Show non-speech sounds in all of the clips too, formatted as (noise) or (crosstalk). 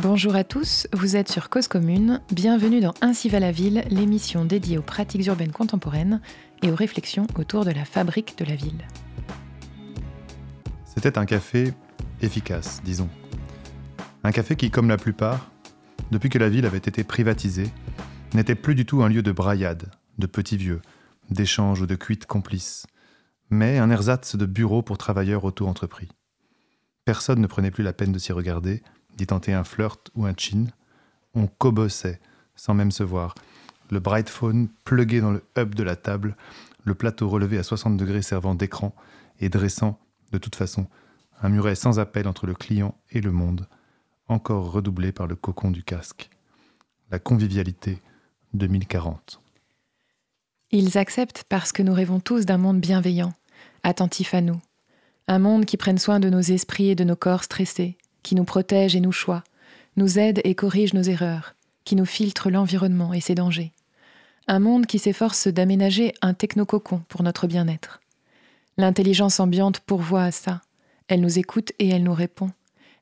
Bonjour à tous, vous êtes sur Cause Commune. Bienvenue dans Ainsi va la ville, l'émission dédiée aux pratiques urbaines contemporaines et aux réflexions autour de la fabrique de la ville. C'était un café efficace, disons. Un café qui, comme la plupart, depuis que la ville avait été privatisée, n'était plus du tout un lieu de braillade, de petits vieux, d'échanges ou de cuites complices, mais un ersatz de bureau pour travailleurs auto-entrepris. Personne ne prenait plus la peine de s'y regarder, d'y tenter un flirt ou un chin. On cobossait, sans même se voir. Le bright phone plugué dans le hub de la table, le plateau relevé à 60 degrés servant d'écran et dressant, de toute façon, un muret sans appel entre le client et le monde, encore redoublé par le cocon du casque. La convivialité 2040. Ils acceptent parce que nous rêvons tous d'un monde bienveillant, attentif à nous. Un monde qui prenne soin de nos esprits et de nos corps stressés, qui nous protège et nous choix, nous aide et corrige nos erreurs, qui nous filtre l'environnement et ses dangers. Un monde qui s'efforce d'aménager un technococon pour notre bien-être. L'intelligence ambiante pourvoit à ça. Elle nous écoute et elle nous répond.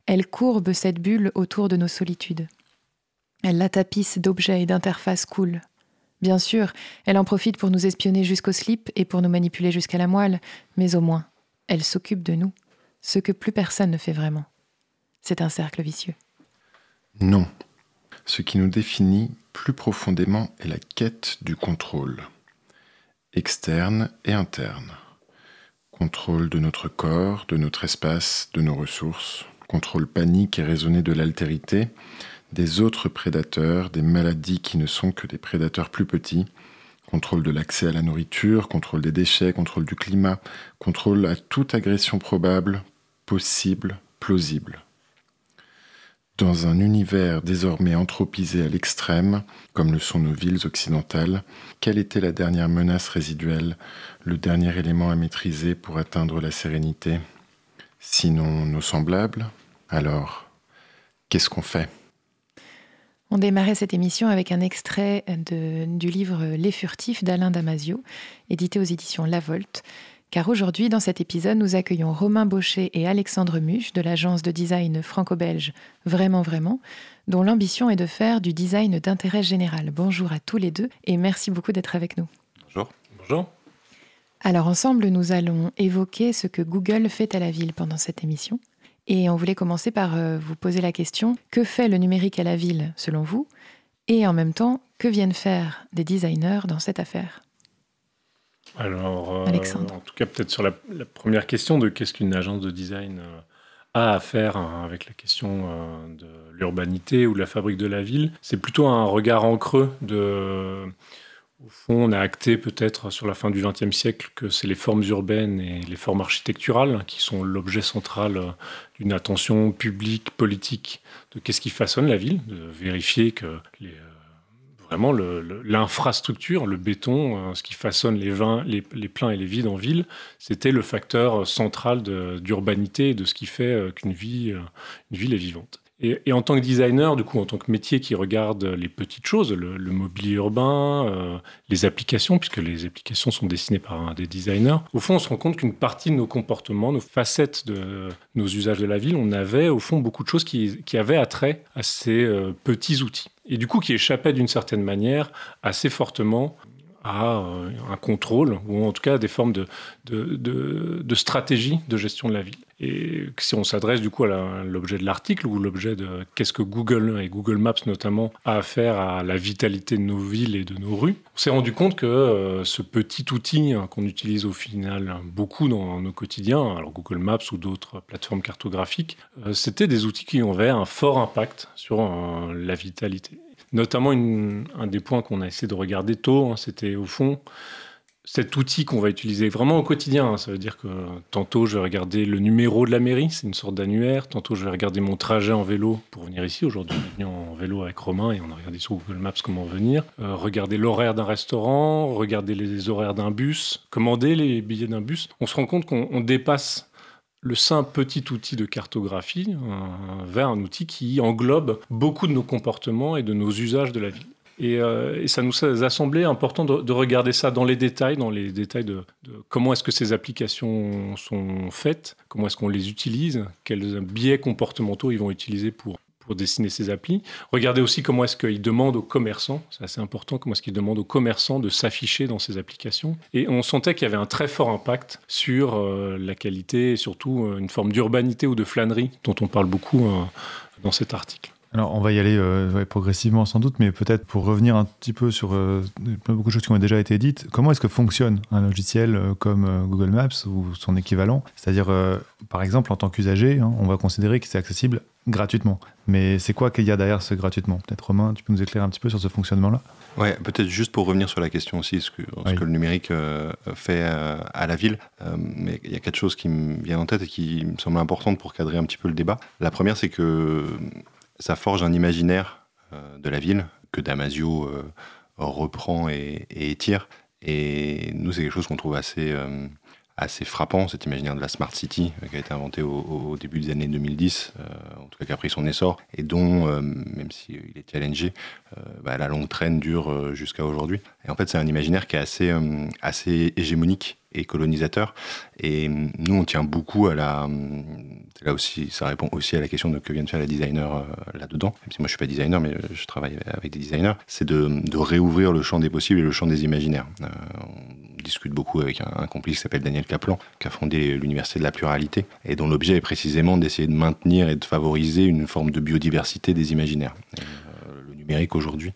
Elle courbe cette bulle autour de nos solitudes. Elle la tapisse d'objets et d'interfaces cool. Bien sûr, elle en profite pour nous espionner jusqu'au slip et pour nous manipuler jusqu'à la moelle, mais au moins, elle s'occupe de nous, ce que plus personne ne fait vraiment. C'est un cercle vicieux. Non. Ce qui nous définit plus profondément est la quête du contrôle, externe et interne. Contrôle de notre corps, de notre espace, de nos ressources, contrôle panique et raisonné de l'altérité, des autres prédateurs, des maladies qui ne sont que des prédateurs plus petits, contrôle de l'accès à la nourriture, contrôle des déchets, contrôle du climat, contrôle à toute agression probable, possible, plausible dans un univers désormais anthropisé à l'extrême, comme le sont nos villes occidentales, quelle était la dernière menace résiduelle, le dernier élément à maîtriser pour atteindre la sérénité? Sinon nos semblables Alors, qu'est-ce qu'on fait? On démarrait cette émission avec un extrait du livre Les Furtifs d'Alain Damasio, édité aux éditions La Volte, car aujourd'hui, dans cet épisode, nous accueillons Romain Baucher et Alexandre Muche de l'agence de design franco-belge Vraiment Vraiment, dont l'ambition est de faire du design d'intérêt général. Bonjour à tous les deux et merci beaucoup d'être avec nous. Bonjour. Bonjour. Alors ensemble, nous allons évoquer ce que Google fait à la ville pendant cette émission. Et on voulait commencer par euh, vous poser la question, que fait le numérique à la ville selon vous? Et en même temps, que viennent faire des designers dans cette affaire? Alors, euh, en tout cas, peut-être sur la, première question de qu'est-ce qu'une agence de design euh, a à faire hein, avec la question euh, de l'urbanité ou de la fabrique de la ville, c'est plutôt un regard en creux de. Au fond, on a acté peut-être sur la fin du XXe siècle que c'est les formes urbaines et les formes architecturales qui sont l'objet central d'une attention publique, politique, de qu'est-ce qui façonne la ville, de vérifier que les vraiment l'infrastructure, le, béton, euh, ce qui façonne les, vins, les, pleins et les vides en ville, c'était le facteur central d'urbanité et de ce qui fait euh, qu'une euh, ville est vivante. Et, en tant que designer, du coup, en tant que métier qui regarde les petites choses, le, mobilier urbain, les applications, puisque les applications sont dessinées par des designers, au fond, on se rend compte qu'une partie de nos comportements, nos facettes de nos usages de la ville, on avait au fond beaucoup de choses qui avaient attrait à ces petits outils et du coup qui échappait d'une certaine manière assez fortement à euh, un contrôle, ou en tout cas à des formes de, stratégie de gestion de la ville. Et si on s'adresse du coup à l'objet de l'article, ou l'objet de qu'est-ce que Google et Google Maps notamment a à faire à la vitalité de nos villes et de nos rues, on s'est rendu compte que euh, ce petit outil hein, qu'on utilise au final beaucoup dans nos quotidiens, alors Google Maps ou d'autres plateformes cartographiques, euh, c'était des outils qui avaient un fort impact sur la vitalité. Notamment, un des points qu'on a essayé de regarder tôt, hein, c'était au fond cet outil qu'on va utiliser vraiment au quotidien. Hein. Ça veut dire que tantôt, je vais regarder le numéro de la mairie, c'est une sorte d'annuaire. Tantôt, je vais regarder mon trajet en vélo pour venir ici. Aujourd'hui, on est venu en vélo avec Romain et on a regardé sur Google Maps comment venir. Euh, regarder l'horaire d'un restaurant, regarder les horaires d'un bus, commander les billets d'un bus. On se rend compte qu'on dépasse le simple petit outil de cartographie vers un outil qui englobe beaucoup de nos comportements et de nos usages de la ville. Et, euh, ça nous a semblé important de, regarder ça dans les détails, dans les détails de, comment est-ce que ces applications sont faites, comment est-ce qu'on les utilise, quels biais comportementaux ils vont utiliser pour, pour dessiner ses applis. Regardez aussi comment est-ce qu'il demande aux commerçants, c'est assez important, comment est-ce qu'il demande aux commerçants de s'afficher dans ses applications. Et on sentait qu'il y avait un très fort impact sur euh, la qualité et surtout euh, une forme d'urbanité ou de flânerie dont on parle beaucoup dans cet article. Alors, on va y aller progressivement sans doute, mais peut-être pour revenir un petit peu sur beaucoup de choses qui ont déjà été dites, comment est-ce que fonctionne un logiciel comme Google Maps ou son équivalent? C'est-à-dire, par exemple, en tant qu'usager, hein, on va considérer que c'est accessible gratuitement. Mais c'est quoi qu'il y a derrière ce gratuitement? Peut-être Romain, tu peux nous éclairer un petit peu sur ce fonctionnement-là? Ouais, peut-être juste pour revenir sur la question aussi, ce que, ce que le numérique euh, fait euh, à la ville. Euh, mais il y a quatre choses qui me viennent en tête et qui me semblent importantes pour cadrer un petit peu le débat. La première, c'est que ça forge un imaginaire de la ville que Damasio reprend et, étire. Et nous, c'est quelque chose qu'on trouve assez assez frappant, cet imaginaire de la Smart City euh, qui a été inventé au, début des années 2010, euh, en tout cas qui a pris son essor, et dont, euh, même s'il est challengé, bah, la longue traîne dure jusqu'à aujourd'hui. Et en fait, c'est un imaginaire qui est assez, assez hégémonique et colonisateur. Et nous, on tient beaucoup à la. Là aussi, ça répond aussi à la question de que viennent faire les designers là-dedans. Même si moi, je suis pas designer, mais je travaille avec des designers. C'est de, de, réouvrir le champ des possibles et le champ des imaginaires discute beaucoup avec un, complice qui s'appelle Daniel Kaplan, qui a fondé l'Université de la pluralité, et dont l'objet est précisément d'essayer de maintenir et de favoriser une forme de biodiversité des imaginaires. Euh, le numérique aujourd'hui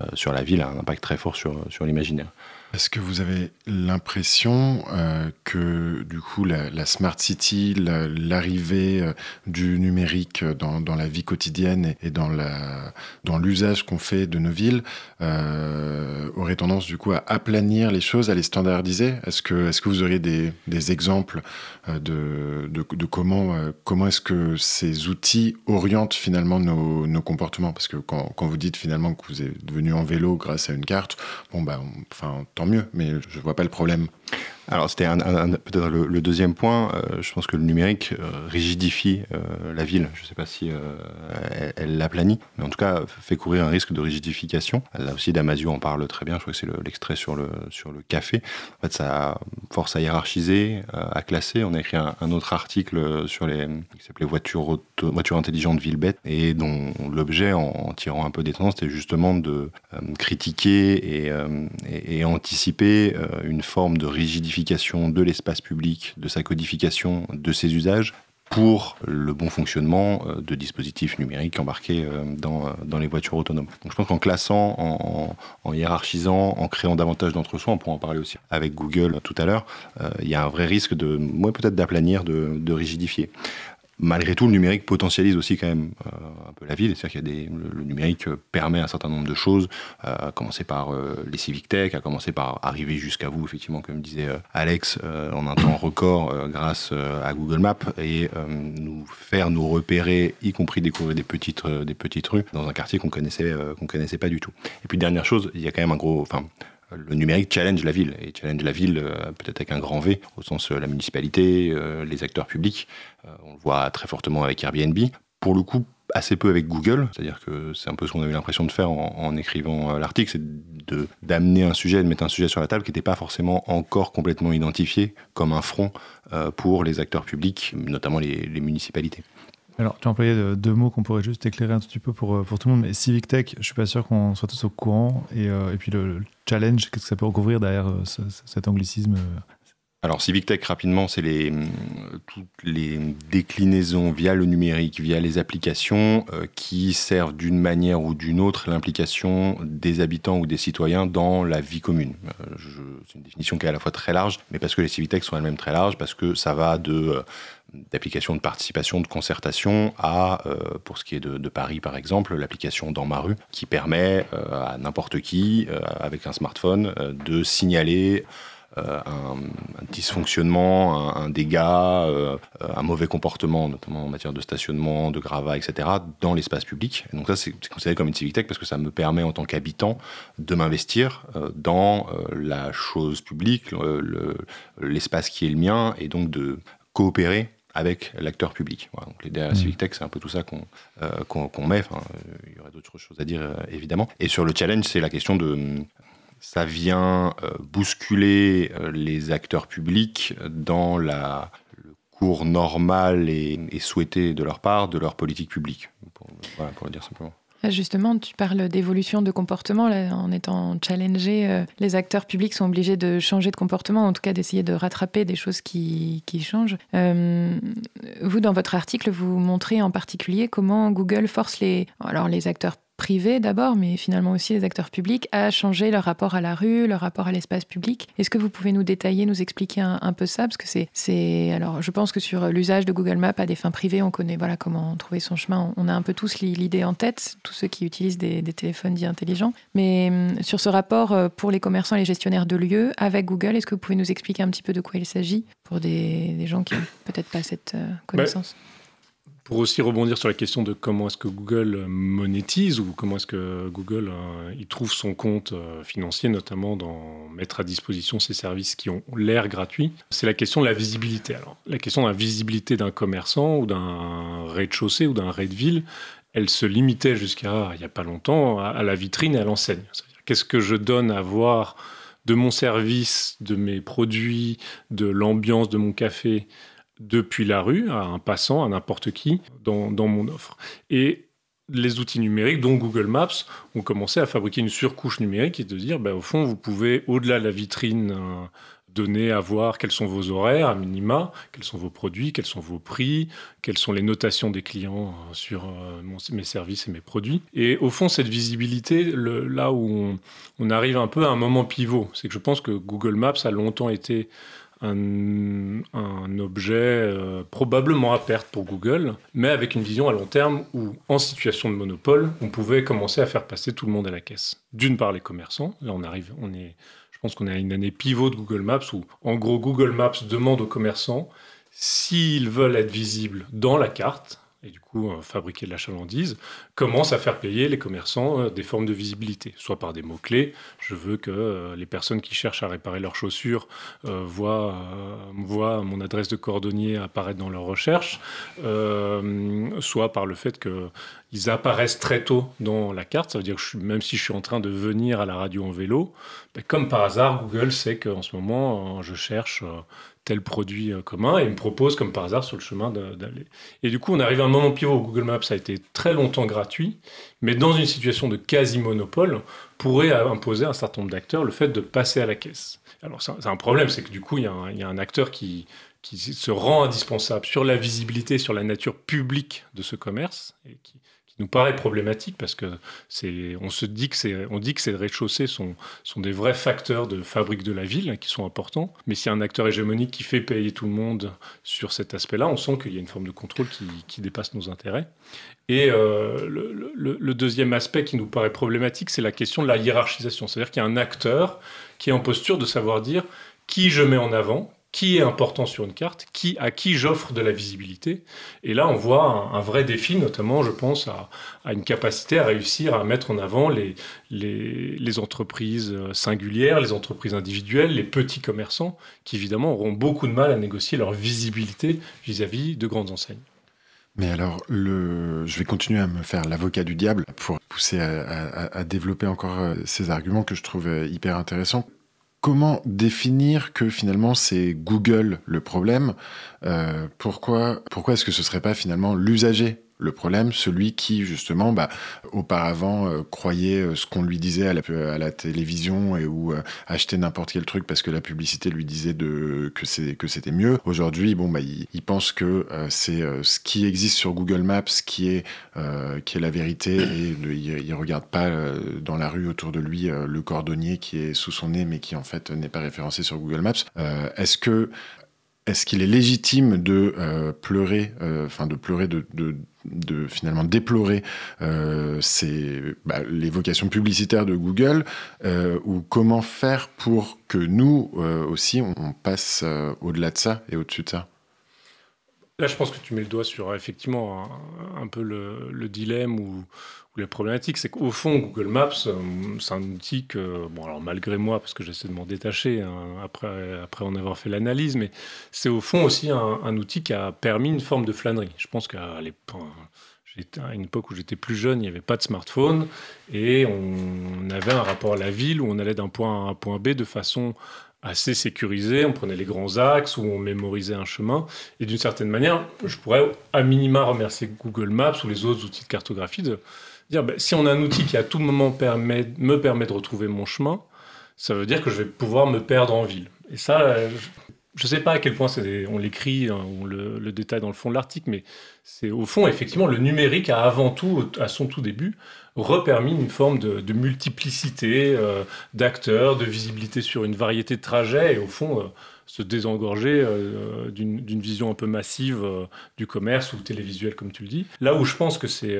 euh, sur la ville a un impact très fort sur, sur l'imaginaire. Est-ce que vous avez l'impression euh, que du coup la, smart city, l'arrivée euh, du numérique dans, dans, la vie quotidienne et, dans la dans l'usage qu'on fait de nos villes euh, aurait tendance du coup à aplanir les choses, à les standardiser? Est-ce que est-ce que vous auriez des, des exemples euh, de, de, comment comment est-ce que ces outils orientent finalement nos, nos comportements? Parce que quand, quand, vous dites finalement que vous êtes venu en vélo grâce à une carte, bon bah enfin mieux, mais je vois pas le problème. Alors c'était peut-être le, deuxième point. Euh, je pense que le numérique euh, rigidifie euh, la ville. Je ne sais pas si elle, la planit, mais en tout cas fait courir un risque de rigidification. Là aussi, Damasio en parle très bien. Je crois que c'est l'extrait sur, le, sur le café. En fait, ça force à hiérarchiser, à classer. On a écrit un, autre article sur les qui s'appelait voitures voiture intelligente ville bête et dont l'objet, en, tirant un peu des tendances, c'était justement de critiquer et, et anticiper une forme de rigidité de l'espace public, de sa codification, de ses usages pour le bon fonctionnement euh, de dispositifs numériques embarqués euh, dans, euh, dans les voitures autonomes. Je pense qu'en classant, en, hiérarchisant, en créant davantage d'entre-soi, on pourra en parler aussi avec Google tout à l'heure, il y a un vrai risque de, moi peut-être d'aplanir, de rigidifier malgré tout, le numérique potentialise aussi quand même euh, un peu la ville. C'est-à-dire qu'il le, numérique permet un certain nombre de choses, euh, à commencer par euh, les civic tech, à commencer par arriver jusqu'à vous, effectivement, comme disait Alex, en un temps record grâce à Google Maps et nous faire nous repérer, y compris découvrir des petites, des rues dans un quartier qu'on connaissait, connaissait pas du tout. Et puis dernière chose, il y a quand même un gros, le numérique challenge la ville, et challenge la ville euh, peut-être avec un grand V, au sens euh, la municipalité, euh, les acteurs publics. on le voit très fortement avec Airbnb. Pour le coup, assez peu avec Google, c'est-à-dire que c'est un peu ce qu'on avait l'impression de faire en, écrivant l'article, c'est d'amener un sujet, de mettre un sujet sur la table qui n'était pas forcément encore complètement identifié comme un front pour les acteurs publics, notamment les municipalités. Alors, tu as employé deux mots qu'on pourrait juste éclairer un petit peu pour, euh, pour tout le monde, mais Civic Tech, je suis pas sûr qu'on soit tous au courant. Et, euh, et puis le, challenge, qu'est-ce que ça peut recouvrir derrière euh, cet anglicisme alors Civic Tech rapidement, c'est les, toutes les déclinaisons via le numérique, via les applications qui servent d'une manière ou d'une autre l'implication des habitants ou des citoyens dans la vie commune. c'est une définition qui est à la fois très large, mais parce que les Civic Tech sont elles-mêmes très larges, parce que ça va de d'application de participation, de concertation, à, euh, pour ce qui est de, Paris par exemple, l'application Dans ma rue, qui permet euh, à n'importe qui, euh, avec un smartphone, de signaler un, dysfonctionnement, un, dégât, un mauvais comportement, notamment en matière de stationnement, de gravat, etc., dans l'espace public. donc ça, c'est considéré comme une civic tech parce que ça me permet en tant qu'habitant de m'investir dans la chose publique, l'espace qui est le mien, et donc de coopérer avec l'acteur public. donc les DRS mmh. Civic Tech, c'est un peu tout ça qu'on euh, met. Enfin, euh, il y aurait d'autres choses à dire, euh, évidemment. Et sur le challenge, c'est la question de... Ça vient bousculer les acteurs publics dans la, pour normal et, souhaité de leur part de leur politique publique, pour, le dire simplement. Justement, tu parles d'évolution de comportement. en étant challengé, euh, les acteurs publics sont obligés de changer de comportement, en tout cas d'essayer de rattraper des choses qui, changent. Euh, vous, dans votre article, vous montrez en particulier comment Google force les, alors les acteurs privés d'abord, mais finalement aussi les acteurs publics, à changer leur rapport à la rue, leur rapport à l'espace public. Est-ce que vous pouvez nous détailler, nous expliquer un, peu ça? Parce que c'est, c'est, alors, je pense que sur l'usage de Google Maps à des fins privées, on connaît voilà comment trouver son chemin. On a un peu tous l'idée en tête, tous ceux qui utilisent des, téléphones dits intelligents. Mais hum, sur ce rapport euh, pour les commerçants et les gestionnaires de lieux avec Google, est-ce que vous pouvez nous expliquer un petit peu de quoi il s'agit pour des, gens qui n'ont peut-être pas cette euh, connaissance? Pour aussi rebondir sur la question de comment est-ce que Google monétise ou comment est-ce que Google euh, il trouve son compte euh, financier, notamment dans mettre à disposition ces services qui ont l'air gratuits, c'est la question de la visibilité. Alors, la question de la visibilité d'un commerçant ou d'un rez-de-chaussée ou d'un rez-de-ville, elle se limitait jusqu'à il n'y a pas longtemps à, la vitrine et à l'enseigne. Qu'est-ce que je donne à voir de mon service, de mes produits, de l'ambiance de mon café depuis la rue à un passant, à n'importe qui, dans, mon offre. Et les outils numériques, dont Google Maps, ont commencé à fabriquer une surcouche numérique et de dire, ben, au fond, vous pouvez, au-delà de la vitrine, euh, donner à voir quels sont vos horaires à minima, quels sont vos produits, quels sont vos prix, quelles sont les notations des clients euh, sur euh, mes services et mes produits. Et au fond, cette visibilité, là où on, arrive un peu à un moment pivot, c'est que je pense que Google Maps a longtemps été un, objet euh, probablement à perte pour Google, mais avec une vision à long terme où, en situation de monopole, on pouvait commencer à faire passer tout le monde à la caisse. D'une part, les commerçants. Là, on arrive, on est, je pense qu'on à une année pivot de Google Maps où, en gros, Google Maps demande aux commerçants s'ils veulent être visibles dans la carte, et du coup euh, fabriquer de la chalandise, commence à faire payer les commerçants euh, des formes de visibilité, soit par des mots-clés. Je veux que euh, les personnes qui cherchent à réparer leurs chaussures voient, mon adresse de cordonnier apparaître dans leurs recherches, soit par le fait qu'ils apparaissent très tôt dans la carte. Ça veut dire que même si je suis en train de venir à la radio en vélo, ben, comme par hasard, Google sait qu'en ce moment, je cherche tel produit euh, commun et me propose comme par hasard sur le chemin d'aller. Et du coup, on arrive à un moment pivot où Google Maps a été très longtemps gratuit, mais dans une situation de quasi-monopole, pourrait imposer à un certain nombre d'acteurs le fait de passer à la caisse. Alors, c'est un problème, c'est que du coup, il y, a un acteur qui, qui se rend indispensable sur la visibilité, sur la nature publique de ce commerce, et qui, nous paraît problématique parce que c'est, on se dit que c'est, on dit que ces rez-de-chaussée sont, sont des vrais facteurs de fabrique de la ville qui sont importants. Mais s'il y a un acteur hégémonique qui fait payer tout le monde sur cet aspect-là, on sent qu'il y a une forme de contrôle qui, qui dépasse nos intérêts. Et euh, le, le, deuxième aspect qui nous paraît problématique, c'est la question de la hiérarchisation. C'est-à-dire qu'il y a un acteur qui est en posture de savoir dire qui je mets en avant, qui est important sur une carte, qui, à qui j'offre de la visibilité. Et là, on voit un, vrai défi, notamment, je pense, à, une capacité à réussir à mettre en avant les, les, entreprises euh, singulières, les entreprises individuelles, les petits commerçants, qui évidemment auront beaucoup de mal à négocier leur visibilité vis-à-vis de grandes enseignes. Mais alors, le... je vais continuer à me faire l'avocat du diable pour pousser à, développer encore euh, ces arguments que je trouve euh, hyper intéressants comment définir que finalement c'est Google le problème? Euh, Pourquoi, pourquoi est-ce que ce serait pas finalement l'usager? Le problème, celui qui justement, bah, auparavant euh, croyait euh, ce qu'on lui disait à la, télévision et ou achetait n'importe quel truc parce que la publicité lui disait de, que c'était mieux. Aujourd'hui, bon, bah, il, pense que c'est ce qui existe sur Google Maps qui est qui est la vérité et il, ne regarde pas dans la rue autour de lui le cordonnier qui est sous son nez mais qui en fait n'est pas référencé sur Google Maps. Est-ce que est-ce qu'il est légitime de euh, pleurer, euh, enfin de pleurer, de, finalement déplorer euh, bah, les vocations publicitaires de Google, ou comment faire pour que nous aussi on, passe au-delà de ça et au-dessus de ça? Là, je pense que tu mets le doigt sur effectivement un, peu le, le dilemme ou, la problématique, c'est qu'au fond, Google Maps, euh, c'est un outil que, bon, alors malgré moi, parce que j'essaie de m'en détacher hein, après, après en avoir fait l'analyse, mais c'est au fond aussi un, outil qui a permis une forme de flânerie. Je pense qu'à l'époque, une époque où j'étais plus jeune, il n'y avait pas de smartphone et on avait un rapport à la ville où on allait d'un point A à un point B de façon assez sécurisé. On prenait les grands axes ou on mémorisait un chemin. Et d'une certaine manière, je pourrais à minima remercier Google Maps ou les autres outils de cartographie dire ben, si on a un outil qui à tout moment me permet de retrouver mon chemin, ça veut dire que je vais pouvoir me perdre en ville. Et ça, je ne sais pas à quel point on l'écrit, hein, on le, le, détaille dans le fond de l'article, mais c'est au fond, effectivement, le numérique a avant tout, à son tout début, repermis une forme de, multiplicité euh, d'acteurs, de visibilité sur une variété de trajets, et au fond, euh, se désengorger euh, d'une vision un peu massive du commerce ou télévisuel, comme tu le dis. Là où je pense que c'est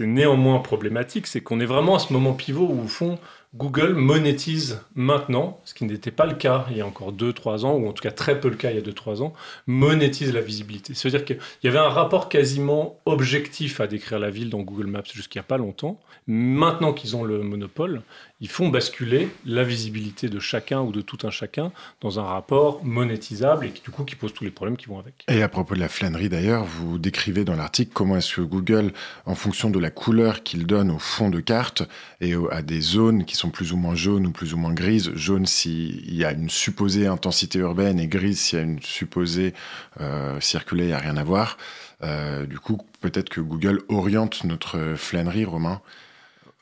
néanmoins problématique, c'est qu'on est vraiment à ce moment pivot où, au fond, Google monétise maintenant, ce qui n'était pas le cas il y a encore 2-3 ans, ou en tout cas très peu le cas il y a 2-3 ans, monétise la visibilité. C'est-à-dire qu'il y avait un rapport quasiment objectif à décrire la ville dans Google Maps jusqu'il n'y a pas longtemps. Maintenant qu'ils ont le monopole, ils font basculer la visibilité de chacun ou de tout un chacun dans un rapport monétisable et qui, du coup qui pose tous les problèmes qui vont avec. Et à propos de la flânerie d'ailleurs, vous décrivez dans l'article comment est-ce que Google, en fonction de la couleur qu'il donne au fond de carte et à des zones qui sont plus ou moins jaunes ou plus ou moins grises, jaune s'il y a une supposée intensité urbaine et grise s'il y a une supposée euh, circulée, il n'y a rien à voir. Euh, du coup, peut-être que Google oriente notre flânerie, Romain,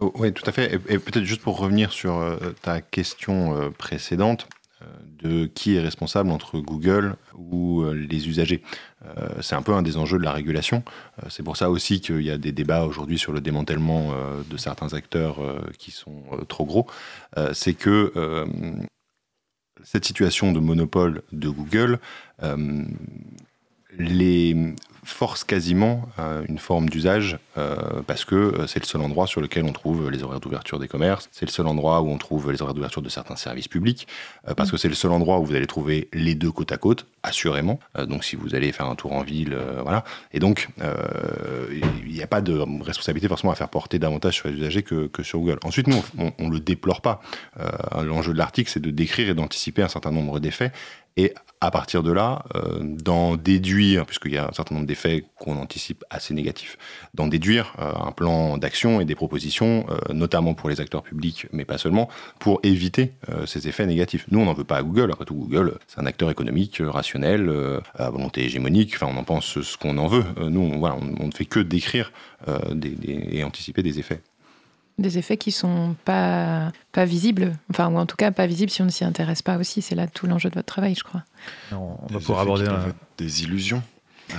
Oh, oui, tout à fait. Et, peut-être juste pour revenir sur euh, ta question euh, précédente euh, de qui est responsable entre Google ou les usagers. c'est un peu un des enjeux de la régulation. c'est pour ça aussi qu'il y a des débats aujourd'hui sur le démantèlement de certains acteurs qui sont trop gros. c'est que cette situation de monopole de Google, les force quasiment une forme d'usage euh, parce que euh, c'est le seul endroit sur lequel on trouve les horaires d'ouverture des commerces, c'est le seul endroit où on trouve les horaires d'ouverture de certains services publics, euh, parce que c'est le seul endroit où vous allez trouver les deux côte à côte, assurément. donc si vous allez faire un tour en ville, voilà. Et donc il n'y a pas de responsabilité forcément à faire porter davantage sur les usagers que, sur Google. Ensuite, nous, on, ne le déplore pas. L'enjeu de l'article, c'est de décrire et d'anticiper un certain nombre d'effets et à partir de là, d'en déduire, puisqu'il y a un certain nombre d'effets qu'on anticipe assez négatifs, d'en déduire euh, un plan d'action et des propositions, euh, notamment pour les acteurs publics, mais pas seulement, pour éviter euh, ces effets négatifs. Nous, on n'en veut pas à Google. Après tout, Google, c'est un acteur économique, rationnel, à volonté hégémonique. Enfin, on en pense ce qu'on en veut. Nous, on, ne fait que décrire et anticiper des effets. Des effets qui sont pas, pas visibles, enfin, ou en tout cas pas visibles si on ne s'y intéresse pas aussi. C'est là tout l'enjeu de votre travail, je crois. on va pouvoir aborder des illusions.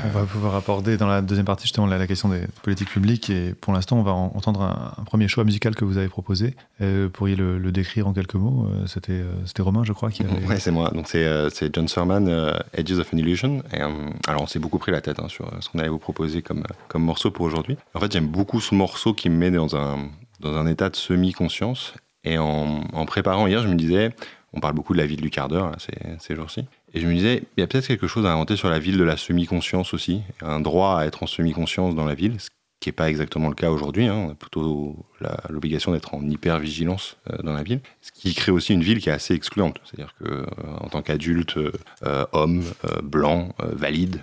On va pouvoir aborder dans la deuxième partie justement la, question des politiques publiques et pour l'instant on va entendre un, premier choix musical que vous avez proposé. Euh, pourriez le, le, décrire en quelques mots euh, C'était euh, c'était Romain je crois qui avait... Ouais c'est moi. Donc c'est John Surman, Edges of an Illusion. Et, alors on s'est beaucoup pris la tête hein, sur ce qu'on allait vous proposer comme, comme morceau pour aujourd'hui. En fait j'aime beaucoup ce morceau qui me met dans un, dans un état de semi-conscience et en, préparant hier je me disais on parle beaucoup de la vie du quart d'heure ces jours-ci. Et je me disais, il y a peut-être quelque chose à inventer sur la ville de la semi-conscience aussi, un droit à être en semi-conscience dans la ville, qui n'est pas exactement le cas aujourd'hui. Hein. On a plutôt l'obligation d'être en hyper-vigilance euh, dans la ville, ce qui crée aussi une ville qui est assez excluante. C'est-à-dire que euh, en tant qu'adulte, euh, homme, blanc, valide,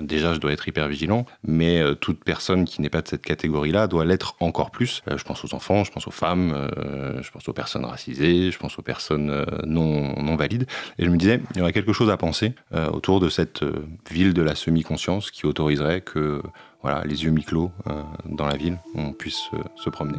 déjà je dois être hyper-vigilant, mais toute personne qui n'est pas de cette catégorie-là doit l'être encore plus. je pense aux enfants, je pense aux femmes, je pense aux personnes racisées, je pense aux personnes non, non valides. Et je me disais, il y aurait quelque chose à penser autour de cette ville de la semi-conscience qui autoriserait que voilà, les yeux mi-clos dans la ville, on puisse se promener.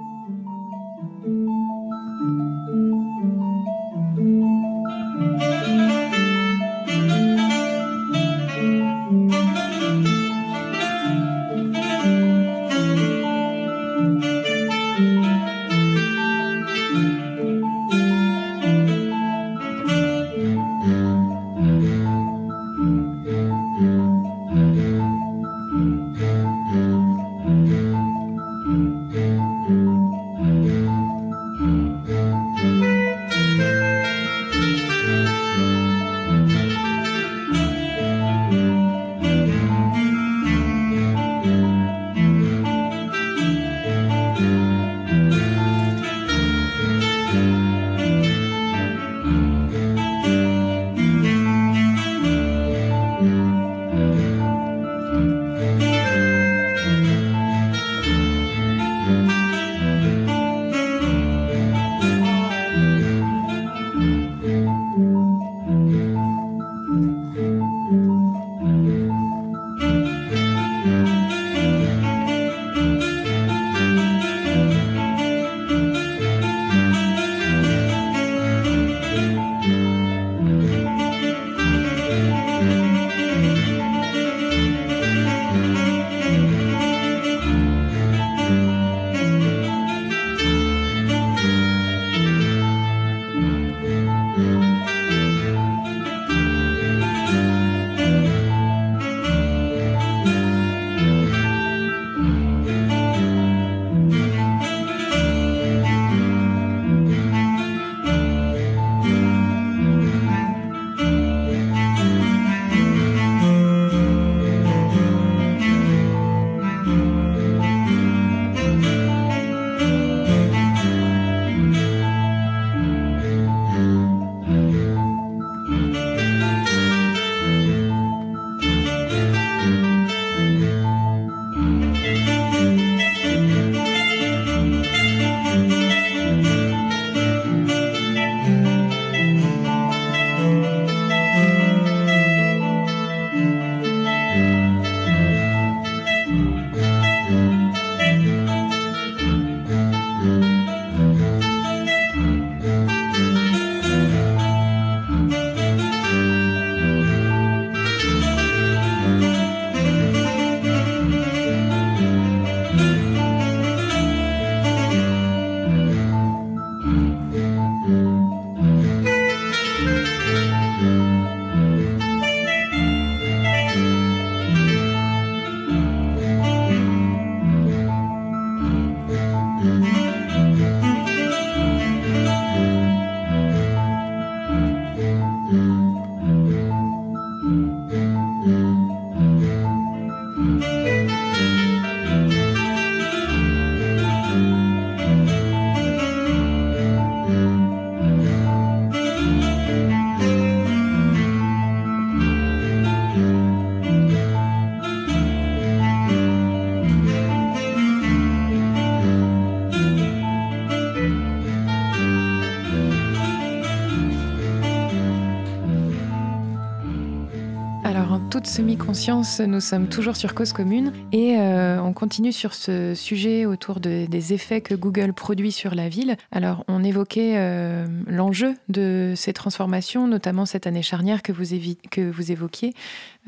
nous sommes toujours sur Cause Commune et euh, on continue sur ce sujet autour des effets que Google produit sur la ville. Alors, on évoquait euh, l'enjeu de ces transformations, notamment cette année charnière que vous, que vous évoquiez.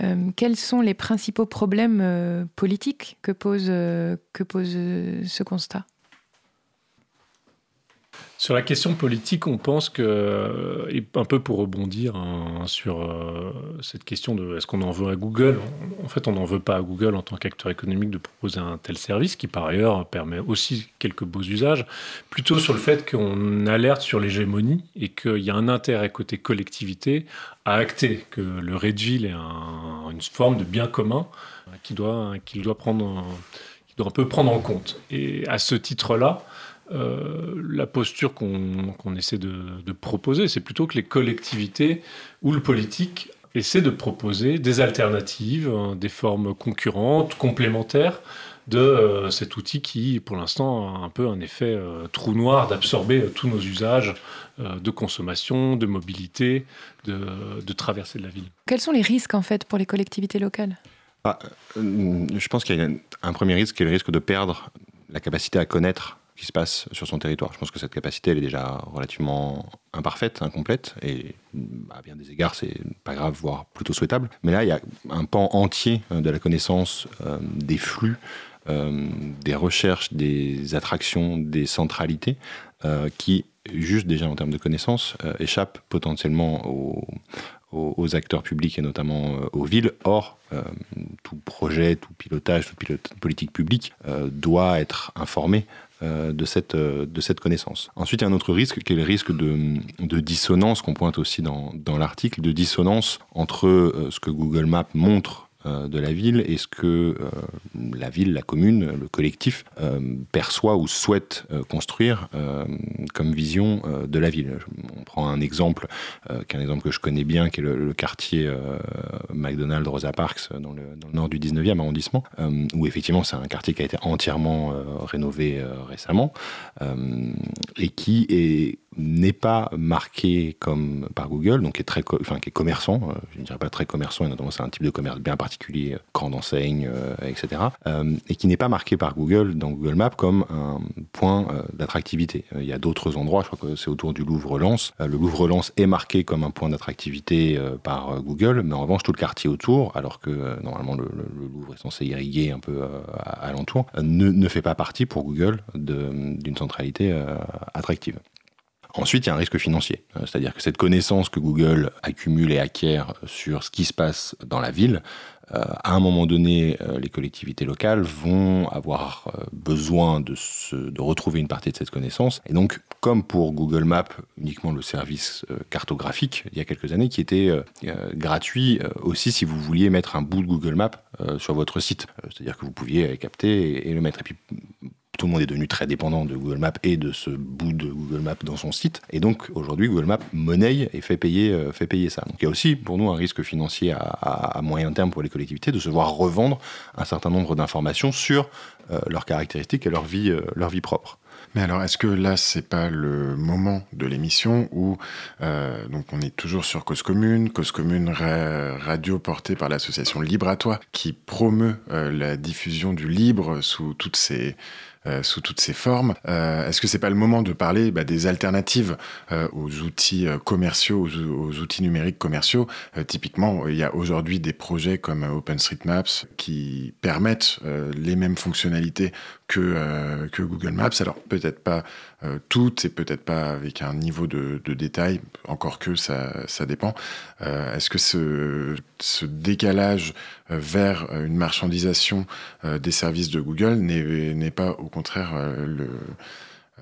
Euh, quels sont les principaux problèmes politiques que pose, que pose ce constat? Sur la question politique, on pense que, et un peu pour rebondir hein, sur euh, cette question de est-ce qu'on en veut à Google, en fait on n'en veut pas à Google en tant qu'acteur économique de proposer un tel service qui par ailleurs permet aussi quelques beaux usages, plutôt sur le fait qu'on alerte sur l'hégémonie et qu'il y a un intérêt côté collectivité à acter que le Redville est une forme de bien commun qu'il doit, qu'il doit, prendre, qu'il doit un peu prendre en compte. Et à ce titre-là, euh, la posture qu'on essaie de, proposer, c'est plutôt que les collectivités ou le politique essaient de proposer des alternatives, hein, des formes concurrentes, complémentaires de euh, cet outil qui, pour l'instant, a un peu un effet euh, trou noir d'absorber tous nos usages de consommation, de mobilité, de, traversée de la ville. Quels sont les risques, en fait, pour les collectivités locales? Ah, Je pense qu'il y a un premier risque qui est le risque de perdre la capacité à connaître qui se passe sur son territoire. Je pense que cette capacité, elle est déjà relativement imparfaite, incomplète, et à bien des égards, c'est pas grave, voire plutôt souhaitable. Mais là, il y a un pan entier euh, de la connaissance euh, des flux, euh, des recherches, des attractions, des centralités, qui, juste déjà en termes de connaissances, échappent potentiellement aux, acteurs publics et notamment aux villes. Or, tout projet, tout pilotage, toute politique publique doit être informé de, cette, euh, de cette connaissance. Ensuite, il y a un autre risque qui est le risque de, de dissonance qu'on pointe aussi dans, dans l'article, de dissonance entre euh, ce que Google Maps montre euh, de la ville et ce que euh, la ville, la commune, le collectif euh, perçoit ou souhaite construire comme vision de la ville. On prend un exemple, qui un exemple que je connais bien, qui est le, quartier McDonald's Rosa Parks dans le, nord du 19e arrondissement, où effectivement c'est un quartier qui a été entièrement rénové récemment et qui est n'est pas marqué comme par Google, donc qui est très, enfin est commerçant. Euh, je ne dirais pas très commerçant, et notamment c'est un type de commerce bien particulier, grande enseigne, euh, etc. Euh, et qui n'est pas marqué par Google dans Google Maps comme un point d'attractivité. Il y a d'autres endroits, je crois que c'est autour du Louvre-Lens. le Louvre-Lens est marqué comme un point d'attractivité par Google, mais en revanche tout le quartier autour, alors que normalement le, Louvre est censé irriguer un peu alentour, ne, fait pas partie pour Google d'une centralité attractive. Ensuite, il y a un risque financier, euh, c'est-à-dire que cette connaissance que Google accumule et acquiert sur ce qui se passe dans la ville, euh, à un moment donné, euh, les collectivités locales vont avoir besoin de, retrouver une partie de cette connaissance. Et donc, comme pour Google Maps, uniquement le service cartographique, il y a quelques années, qui était gratuit aussi si vous vouliez mettre un bout de Google Maps sur votre site. C'est-à-dire que vous pouviez capter et, le mettre. Et puis, tout le monde est devenu très dépendant de Google Maps et de ce bout de Google Maps dans son site. Et donc aujourd'hui, Google Maps monnaie et fait payer, euh, fait payer ça. Donc il y a aussi pour nous un risque financier à, moyen terme pour les collectivités de se voir revendre un certain nombre d'informations sur euh, leurs caractéristiques et leur vie, euh, leur vie propre. Mais alors, est-ce que là, c'est pas le moment de l'émission où donc on est toujours sur Cause Commune, Cause Commune radio portée par l'association Libre à toi, qui promeut la diffusion du libre sous toutes ses sous toutes ses formes. Euh, est-ce que c'est pas le moment de parler bah, des alternatives euh, aux outils commerciaux, aux, outils numériques commerciaux? Typiquement, il y a aujourd'hui des projets comme OpenStreetMaps qui permettent les mêmes fonctionnalités que Google Maps. Alors peut-être pas toutes et peut-être pas avec un niveau de, détail, encore que ça, ça dépend. Est-ce que ce, décalage vers une marchandisation des services de Google n'est pas au contraire euh,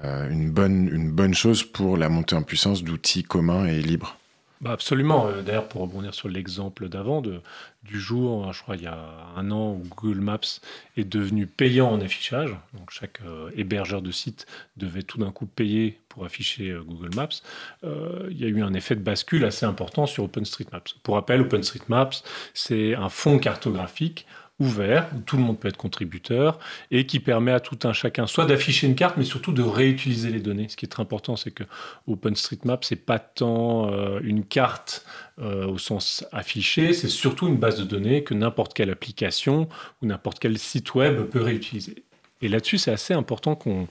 euh, une, bonne, une bonne chose pour la montée en puissance d'outils communs et libres? Bah absolument. Euh, d'ailleurs, pour rebondir sur l'exemple d'avant, du jour, je crois, il y a un an, où Google Maps est devenu payant en affichage. Donc, chaque hébergeur de site devait tout d'un coup payer pour afficher Google Maps. il y a eu un effet de bascule assez important sur OpenStreetMaps. Pour rappel, OpenStreetMaps, c'est un fonds cartographique ouvert, où tout le monde peut être contributeur, et qui permet à tout un chacun soit d'afficher une carte, mais surtout de réutiliser les données. Ce qui est très important, c'est que OpenStreetMap, c'est pas tant euh, une carte euh, au sens affiché, c'est surtout une base de données que n'importe quelle application ou n'importe quel site web peut réutiliser. Et là-dessus, c'est assez important qu'on,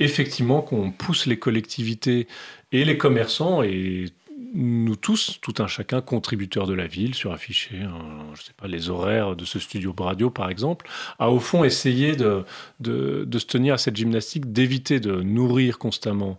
effectivement, qu'on pousse les collectivités et les commerçants et nous tous, tout un chacun, contributeurs de la ville, sur afficher, je sais pas, les horaires de ce studio radio, par exemple, à au fond essayer de, se tenir à cette gymnastique, d'éviter de nourrir constamment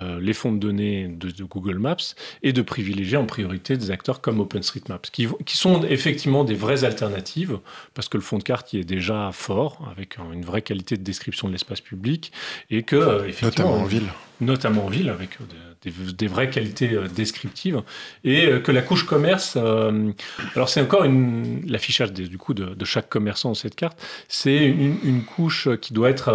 euh, les fonds de données de, Google Maps et de privilégier en priorité des acteurs comme OpenStreetMaps, qui, sont effectivement des vraies alternatives, parce que le fond de carte y est déjà fort, avec une vraie qualité de description de l'espace public, et que, euh, notamment en ville. Notamment en ville, avec euh, des, vraies qualités euh, descriptives, et euh, que la couche commerce, alors c'est encore l'affichage du coup de, chaque commerçant dans cette carte, c'est une, couche qui doit être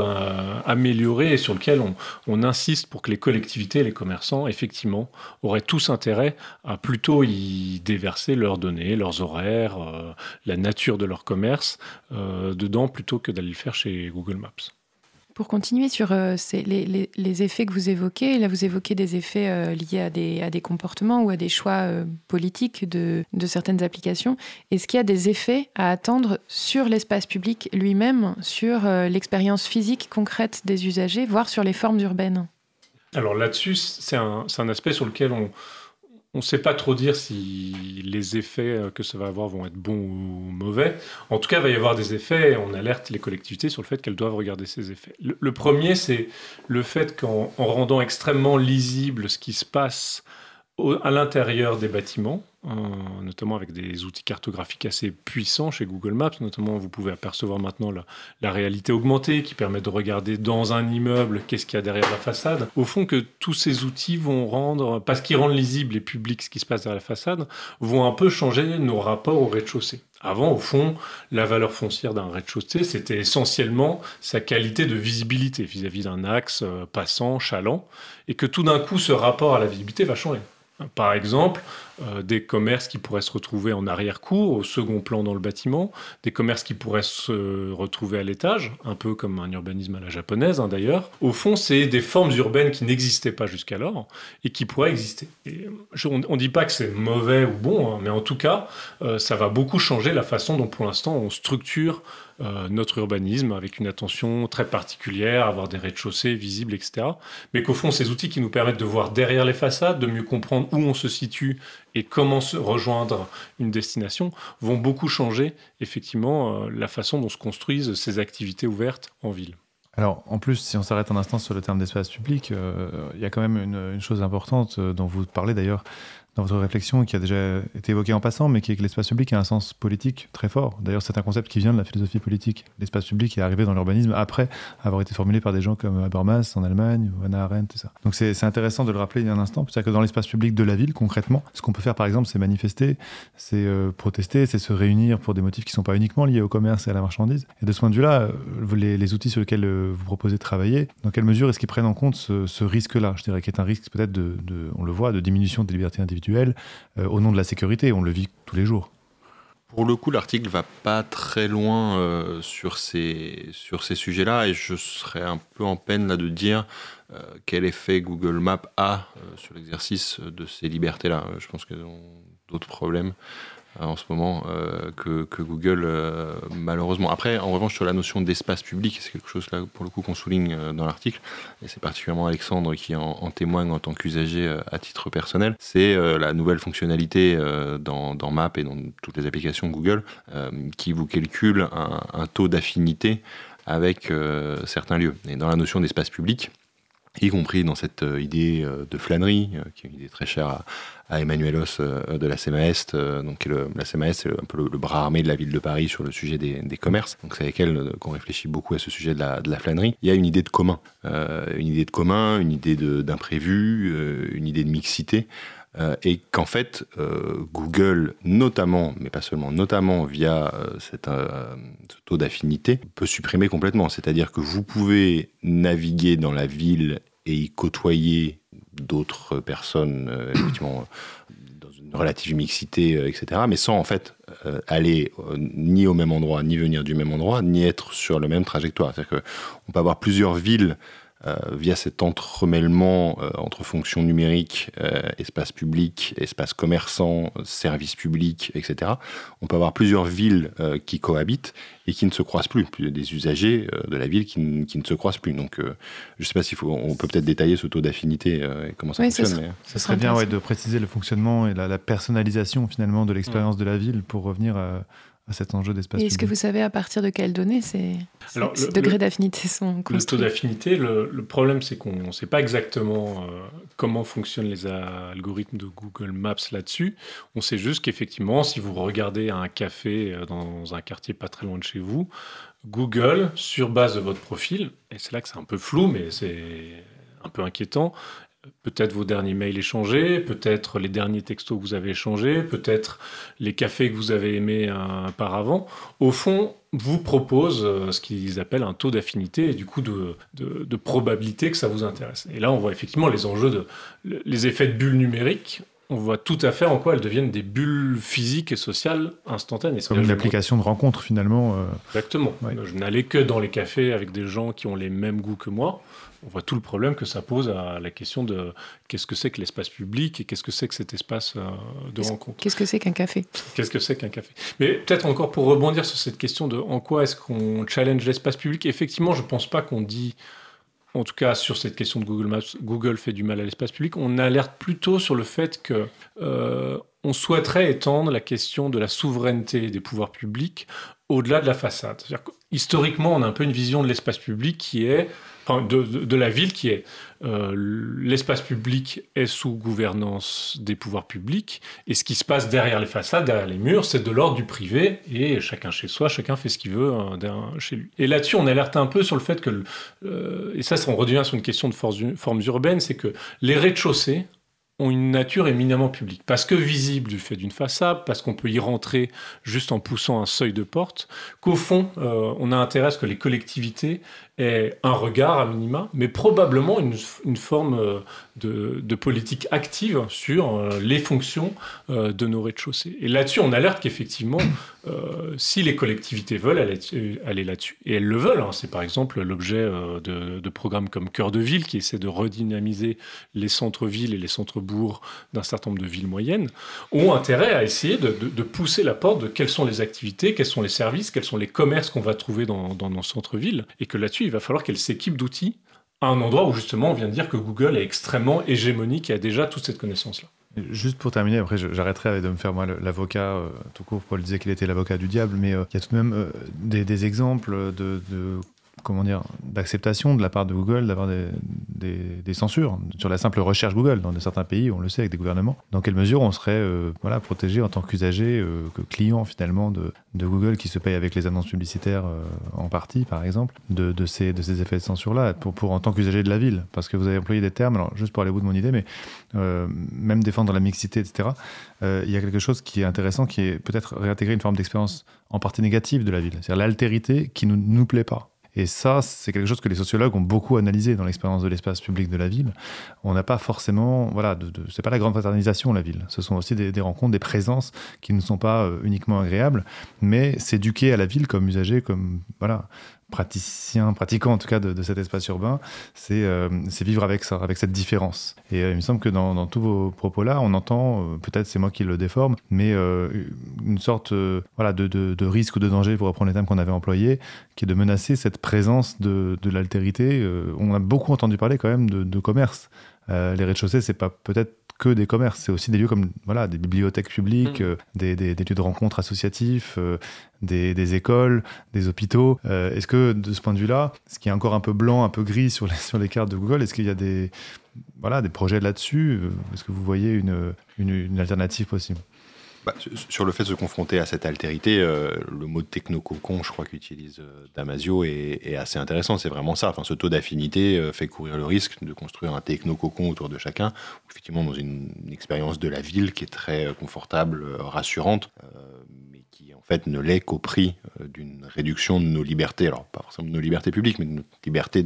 améliorée et sur lequel on, insiste pour que les collectivités les commerçants, effectivement, auraient tous intérêt à plutôt y déverser leurs données, leurs horaires, la nature de leur commerce dedans, plutôt que d'aller le faire chez Google Maps. Pour continuer sur euh, les, effets que vous évoquez, là vous évoquez des effets euh, liés à des, comportements ou à des choix euh, politiques de, certaines applications. Est-ce qu'il y a des effets à attendre sur l'espace public lui-même, sur l'expérience physique concrète des usagers, voire sur les formes urbaines? Alors là-dessus, c'est un, aspect sur lequel on, on ne sait pas trop dire si les effets euh, que ça va avoir vont être bons ou mauvais. En tout cas, il va y avoir des effets et on alerte les collectivités sur le fait qu'elles doivent regarder ces effets. Le, premier, c'est le fait qu'en rendant extrêmement lisible ce qui se passe à l'intérieur des bâtiments, notamment avec des outils cartographiques assez puissants chez Google Maps. Notamment, vous pouvez apercevoir maintenant la, réalité augmentée qui permet de regarder dans un immeuble qu'est-ce qu'il y a derrière la façade. Au fond, que tous ces outils vont rendre, parce qu'ils rendent lisible et public ce qui se passe derrière la façade, vont un peu changer nos rapports au rez-de-chaussée. Avant, au fond, la valeur foncière d'un rez-de-chaussée, c'était essentiellement sa qualité de visibilité vis-à-vis d'un axe euh, passant, chalant, et que tout d'un coup, ce rapport à la visibilité va changer. Par exemple, euh, des commerces qui pourraient se retrouver en arrière-cour, au second plan dans le bâtiment, des commerces qui pourraient se retrouver à l'étage, un peu comme un urbanisme à la japonaise hein, d'ailleurs. Au fond, c'est des formes urbaines qui n'existaient pas jusqu'alors et qui pourraient exister. on ne dit pas que c'est mauvais ou bon, hein, mais en tout cas, euh, ça va beaucoup changer la façon dont pour l'instant on structure euh, notre urbanisme avec une attention très particulière, avoir des rez-de-chaussée visibles, etc. Mais qu'au fond, ces outils qui nous permettent de voir derrière les façades, de mieux comprendre où on se situe et comment se rejoindre une destination, vont beaucoup changer effectivement euh, la façon dont se construisent ces activités ouvertes en ville. Alors, en plus, si on s'arrête un instant sur le terme d'espace public, euh, il y a quand même une, une chose importante dont vous parlez d'ailleurs, dans votre réflexion qui a déjà été évoquée en passant, mais qui est que l'espace public a un sens politique très fort. D'ailleurs, c'est un concept qui vient de la philosophie politique. L'espace public est arrivé dans l'urbanisme après avoir été formulé par des gens comme Habermas en Allemagne, ou Hannah Arendt, tout ça. Donc c'est intéressant de le rappeler il y a un instant. C'est-à-dire que dans l'espace public de la ville, concrètement, ce qu'on peut faire par exemple, c'est manifester, c'est euh, protester, c'est se réunir pour des motifs qui ne sont pas uniquement liés au commerce et à la marchandise. Et de ce point de vue-là, euh, les, outils sur lesquels euh, vous proposez de travailler, dans quelle mesure est-ce qu'ils prennent en compte ce, risque-là? Je dirais qui est un risque peut-être de, de, on le voit, de diminution des libertés individuelles euh, au nom de la sécurité. On le vit tous les jours. Pour le coup, l'article va pas très loin euh, sur ces, sur ces sujets-là et je serais un peu en peine là de dire euh, quel effet Google Maps a sur l'exercice de ces libertés-là. Je pense qu'ils ont d'autres problèmes en ce moment euh, que, Google, euh, malheureusement. Après, en revanche, sur la notion d'espace public, c'est quelque chose là, pour le coup, qu'on souligne euh, dans l'article, et c'est particulièrement Alexandre qui en, témoigne en tant qu'usager à titre personnel, c'est la nouvelle fonctionnalité dans, dans, Map et dans toutes les applications Google qui vous calcule un, un taux d'affinité avec certains lieux. Et dans la notion d'espace public, y compris dans cette idée de flânerie, qui est une idée très chère à, à Emmanuelos euh, de la CMAEST. Euh, donc la CMAEST, c'est un peu le, bras armé de la ville de Paris sur le sujet des, commerces. Donc c'est avec elle euh, qu'on réfléchit beaucoup à ce sujet de la, flânerie. Il y a une idée de commun, une idée de commun, une idée d'imprévu, une idée de mixité. et qu'en fait, Google, notamment, mais pas seulement, notamment via ce taux d'affinité, peut supprimer complètement. C'est-à-dire que vous pouvez naviguer dans la ville et y côtoyer d'autres personnes, euh, effectivement, dans une relative mixité, etc., mais sans en fait aller ni au même endroit, ni venir du même endroit, ni être sur le même trajectoire. C'est-à-dire qu'on peut avoir plusieurs villes euh, via cet entremêlement euh, entre fonctions numériques, euh, espace public, espace commerçant, services publics, etc. On peut avoir plusieurs villes qui cohabitent et qui ne se croisent plus, des usagers de la ville qui, ne se croisent plus. Donc, je ne sais pas s'il faut, on peut peut-être détailler ce taux d'affinité et comment ça fonctionne. Ça, serait bien de préciser le fonctionnement et la, personnalisation finalement de l'expérience de la ville pour revenir à à cet enjeu d'espace Est-ce que vous savez à partir de quelles données ces, degrés d'affinité sont construits Le taux d'affinité, le, problème c'est qu'on ne sait pas exactement euh, comment fonctionnent les algorithmes de Google Maps là-dessus. On sait juste qu'effectivement, si vous regardez un café euh, dans un quartier pas très loin de chez vous, Google, sur base de votre profil, et c'est là que c'est un peu flou, mais c'est un peu inquiétant, peut-être vos derniers mails échangés, peut-être les derniers textos que vous avez échangés, peut-être les cafés que vous avez aimés auparavant, au fond, vous propose euh, ce qu'ils appellent un taux d'affinité et du coup de, de, probabilité que ça vous intéresse. Et là, on voit effectivement les enjeux de les effets de bulles numériques. On voit tout à fait en quoi elles deviennent des bulles physiques et sociales instantanées. Comme une application de rencontre finalement. Euh, Exactement. Je n'allais que dans les cafés avec des gens qui ont les mêmes goûts que moi on voit tout le problème que ça pose à la question de qu'est-ce que c'est que l'espace public et qu'est-ce que c'est que cet espace euh, de rencontre. Qu'est-ce que c'est qu'un café? Qu'est-ce que c'est qu'un café? Mais peut-être encore pour rebondir sur cette question de en quoi est-ce qu'on challenge l'espace public, effectivement, je ne pense pas qu'on dit, en tout cas sur cette question de Google Maps, Google fait du mal à l'espace public, on alerte plutôt sur le fait que... Euh, on souhaiterait étendre la question de la souveraineté des pouvoirs publics au-delà de la façade. Historiquement, on a un peu une vision de l'espace public qui est de, la ville qui est euh, l'espace public est sous gouvernance des pouvoirs publics et ce qui se passe derrière les façades, derrière les murs, c'est de l'ordre du privé et chacun chez soi, chacun fait ce qu'il veut hein, chez lui. Et là-dessus, on alerte un peu sur le fait que, euh, et ça, on revient sur une question de formes urbaines, c'est que les rez-de-chaussée ont une nature éminemment publique. Parce que visible du fait d'une façade, parce qu'on peut y rentrer juste en poussant un seuil de porte, qu'au fond, euh, on a intérêt à ce que les collectivités aient un regard à minima, mais probablement une, forme euh, de, politique active sur euh, les fonctions de nos rez-de-chaussée. Et là-dessus, on alerte qu'effectivement, si les collectivités veulent aller, là-dessus, et elles le veulent, hein, c'est par exemple l'objet de, programmes comme Cœur de Ville, qui essaie de redynamiser les centres-villes et les centres bourgs d'un certain nombre de villes moyennes, ont intérêt à essayer de, pousser la porte de quelles sont les activités, quels sont les services, quels sont les commerces qu'on va trouver dans, nos centres-villes, et que là-dessus, il va falloir qu'elles s'équipent d'outils à un endroit où justement on vient de dire que Google est extrêmement hégémonique et a déjà toute cette connaissance-là. Juste pour terminer, après j'arrêterai de me faire moi l'avocat, euh, tout court, Paul disait qu'il était l'avocat du diable, mais euh, il y a tout de même euh, des, exemples de comment dire, d'acceptation de la part de Google d'avoir des, des, censures sur la simple recherche Google. Dans certains pays, on le sait, avec des gouvernements. Dans quelle mesure on serait euh, voilà, protégé en tant qu'usager, euh, que client finalement de, de, Google qui se paye avec les annonces publicitaires euh, en partie, par exemple, de, de, ces, de ces effets de censure-là, pour, pour, en tant qu'usager de la ville Parce que vous avez employé des termes, alors juste pour aller au bout de mon idée, mais même défendre la mixité, etc., il y a quelque chose qui est intéressant, qui est peut-être réintégrer une forme d'expérience en partie négative de la ville, c'est-à-dire l'altérité qui ne nous, nous plaît pas. Et ça, c'est quelque chose que les sociologues ont beaucoup analysé dans l'expérience de l'espace public de la ville. On n'a pas forcément, voilà, de, c'est pas la grande fraternisation la ville. Ce sont aussi des, rencontres, des présences qui ne sont pas euh, uniquement agréables, mais s'éduquer à la ville comme usager, comme voilà, praticien, pratiquant en tout cas de, cet espace urbain, euh, c'est vivre avec ça, avec cette différence. Et euh, il me semble que dans, tous vos propos-là, on entend, euh, peut-être c'est moi qui le déforme, mais une sorte voilà, de, risque ou de danger, pour reprendre les termes qu'on avait employés, qui est de menacer cette présence de, l'altérité. on a beaucoup entendu parler quand même de, commerce. les rez-de-chaussée, c'est pas peut-être que des commerces, c'est aussi des lieux comme voilà, des bibliothèques publiques, mm. euh, des, des, lieux de rencontres associatifs, euh, des, des, écoles, des hôpitaux. Euh, est-ce que de ce point de vue-là, ce qui est encore un peu blanc, un peu gris sur les, (laughs) sur les cartes de Google, est-ce qu'il y a des, voilà, des projets là-dessus? Est-ce que vous voyez une, une, une alternative possible? Bah, sur le fait de se confronter à cette altérité, euh, le mot technococon, je crois qu'utilise euh, Damasio, est, assez intéressant. C'est vraiment ça. Enfin, ce taux d'affinité euh, fait courir le risque de construire un technococon autour de chacun, effectivement dans une, expérience de la ville qui est très confortable, rassurante, fait ne l'est qu'au prix d'une réduction de nos libertés, alors pas forcément de nos libertés publiques, mais de notre liberté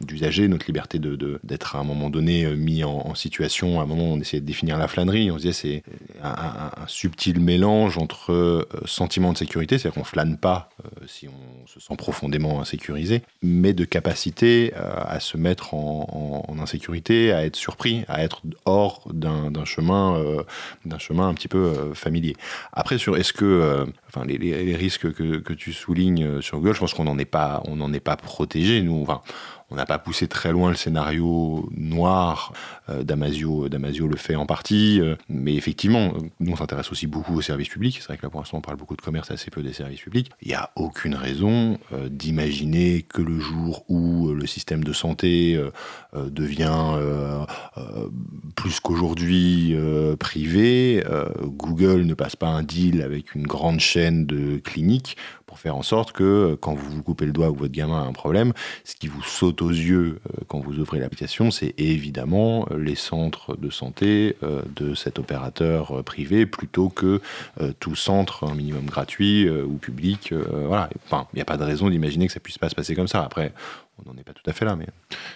d'usager, notre liberté d'être à un moment donné mis en, situation. À un moment, on essayait de définir la flânerie, on se disait c'est un, subtil mélange entre euh, sentiment de sécurité, c'est-à-dire qu'on flâne pas si on se sent profondément insécurisé, mais de capacité à se mettre en, insécurité, à être surpris, à être hors d'un chemin, d'un chemin un petit peu familier. Après, sur est-ce que enfin, les, risques que, tu soulignes euh, sur Google, je pense qu'on n'en est pas, on n'en est pas protégé. Nous, on n'a pas poussé très loin le scénario noir. Euh, Damasio, Damasio le fait en partie. Euh, mais effectivement, nous, on s'intéresse aussi beaucoup aux services publics. C'est vrai que là, pour l'instant, on parle beaucoup de commerce, assez peu des services publics. Il n'y a aucune raison euh, d'imaginer que le jour où le système de santé devient plus qu'aujourd'hui privé, Google ne passe pas un deal avec une grande chaîne de cliniques pour faire en sorte que euh, quand vous vous coupez le doigt ou votre gamin a un problème, ce qui vous saute aux yeux euh, quand vous ouvrez l'application, c'est évidemment euh, les centres de santé de cet opérateur privé plutôt que tout centre un minimum gratuit ou public. Voilà. Enfin, il n'y a pas de raison d'imaginer que ça puisse pas se passer comme ça. Après, on n'en est pas tout à fait là. Mais...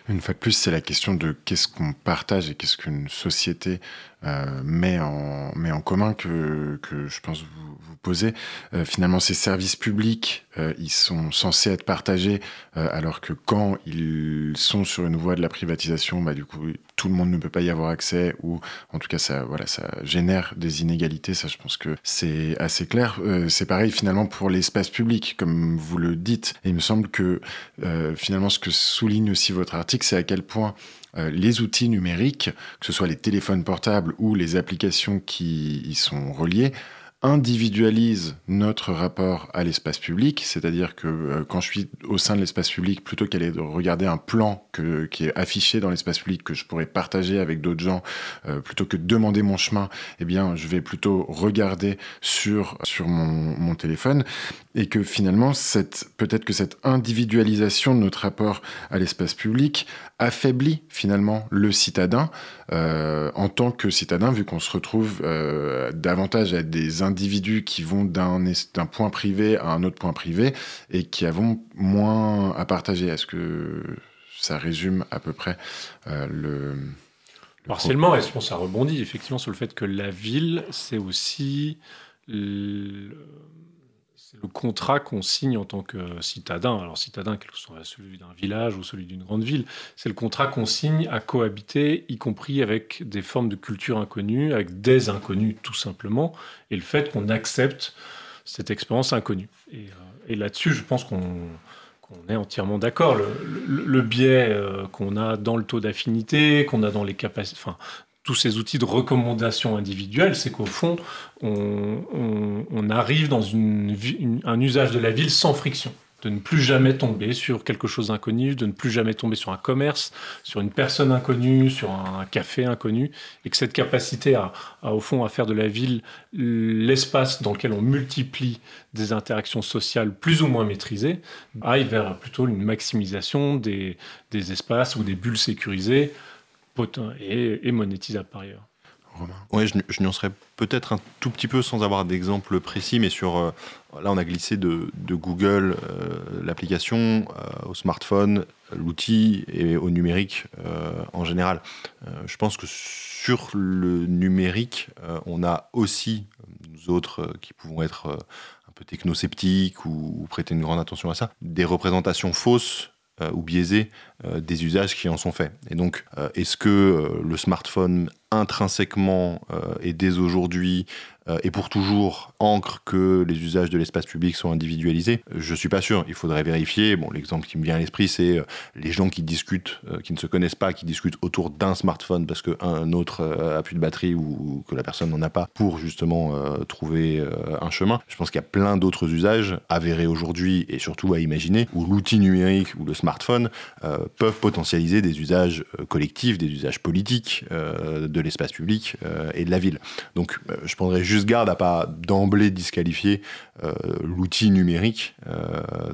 Une fois de plus, c'est la question de qu'est-ce qu'on partage et qu'est-ce qu'une société euh, met, en, met en commun que, que je pense vous, vous posez. Euh, finalement, ces services publics, euh, ils sont censés être partagés, alors que quand ils sont sur une voie de la privatisation, bah, du coup, tout le monde ne peut pas y avoir accès, ou en tout cas, ça, voilà, ça génère des inégalités. Ça, je pense que c'est assez clair. c'est pareil, finalement, pour l'espace public, comme vous le dites. Et il me semble que, finalement, ce que souligne aussi votre article, c'est à quel point euh, les outils numériques, que ce soit les téléphones portables ou les applications qui y sont reliées, individualise notre rapport à l'espace public, c'est-à-dire que euh, quand je suis au sein de l'espace public, plutôt qu'aller regarder un plan qui est affiché dans l'espace public que je pourrais partager avec d'autres gens, euh, plutôt que de demander mon chemin, eh bien, je vais plutôt regarder sur mon téléphone et que finalement, peut-être que cette individualisation de notre rapport à l'espace public affaiblit finalement le citadin euh, en tant que citadin, vu qu'on se retrouve euh, davantage à des individus qui vont d'un point privé à un autre point privé et qui avons moins à partager. Est-ce que ça résume à peu près euh, le... Partiellement, et je pense que ça rebondit effectivement sur le fait que la ville, c'est aussi le contrat qu'on signe en tant que citadin, alors citadin, quel que soit celui d'un village ou celui d'une grande ville, c'est le contrat qu'on signe à cohabiter, y compris avec des formes de culture inconnues, avec des inconnus tout simplement, et le fait qu'on accepte cette expérience inconnue. Et, euh, là-dessus, je pense qu'on est entièrement d'accord. Le, biais euh, qu'on a dans le taux d'affinité, qu'on a dans les capacités, enfin, tous ces outils de recommandation individuelle, c'est qu'au fond, on, arrive dans un usage de la ville sans friction. De ne plus jamais tomber sur quelque chose d'inconnu, de ne plus jamais tomber sur un commerce, sur une personne inconnue, sur un café inconnu, et que cette capacité à, au fond, à faire de la ville l'espace dans lequel on multiplie des interactions sociales plus ou moins maîtrisées, aille vers plutôt une maximisation des, des espaces ou des bulles sécurisées et, et monétisable par ailleurs. Oui, je, je nuancerais peut-être un tout petit peu sans avoir d'exemple précis, mais sur. Euh, là, on a glissé de, Google, euh, l'application, euh, au smartphone, l'outil et au numérique en général. je pense que sur le numérique, on a aussi, nous autres qui pouvons être un peu technosceptiques ou, ou prêter une grande attention à ça, des représentations fausses ou biaisées des usages qui en sont faits. Et donc, est-ce que le smartphone intrinsèquement et dès aujourd'hui euh, et pour toujours ancre que les usages de l'espace public sont individualisés Je suis pas sûr. Il faudrait vérifier. Bon, l'exemple qui me vient à l'esprit, c'est euh, les gens qui discutent, euh, qui ne se connaissent pas, qui discutent autour d'un smartphone parce qu'un autre a plus de batterie ou, que la personne n'en a pas pour justement trouver un chemin. Je pense qu'il y a plein d'autres usages avérés aujourd'hui et surtout à imaginer où l'outil numérique ou le smartphone peuvent potentialiser des usages collectifs, des usages politiques de l'espace public et de la ville. Donc, je prendrais juste juste garde à pas d'emblée disqualifier l'outil numérique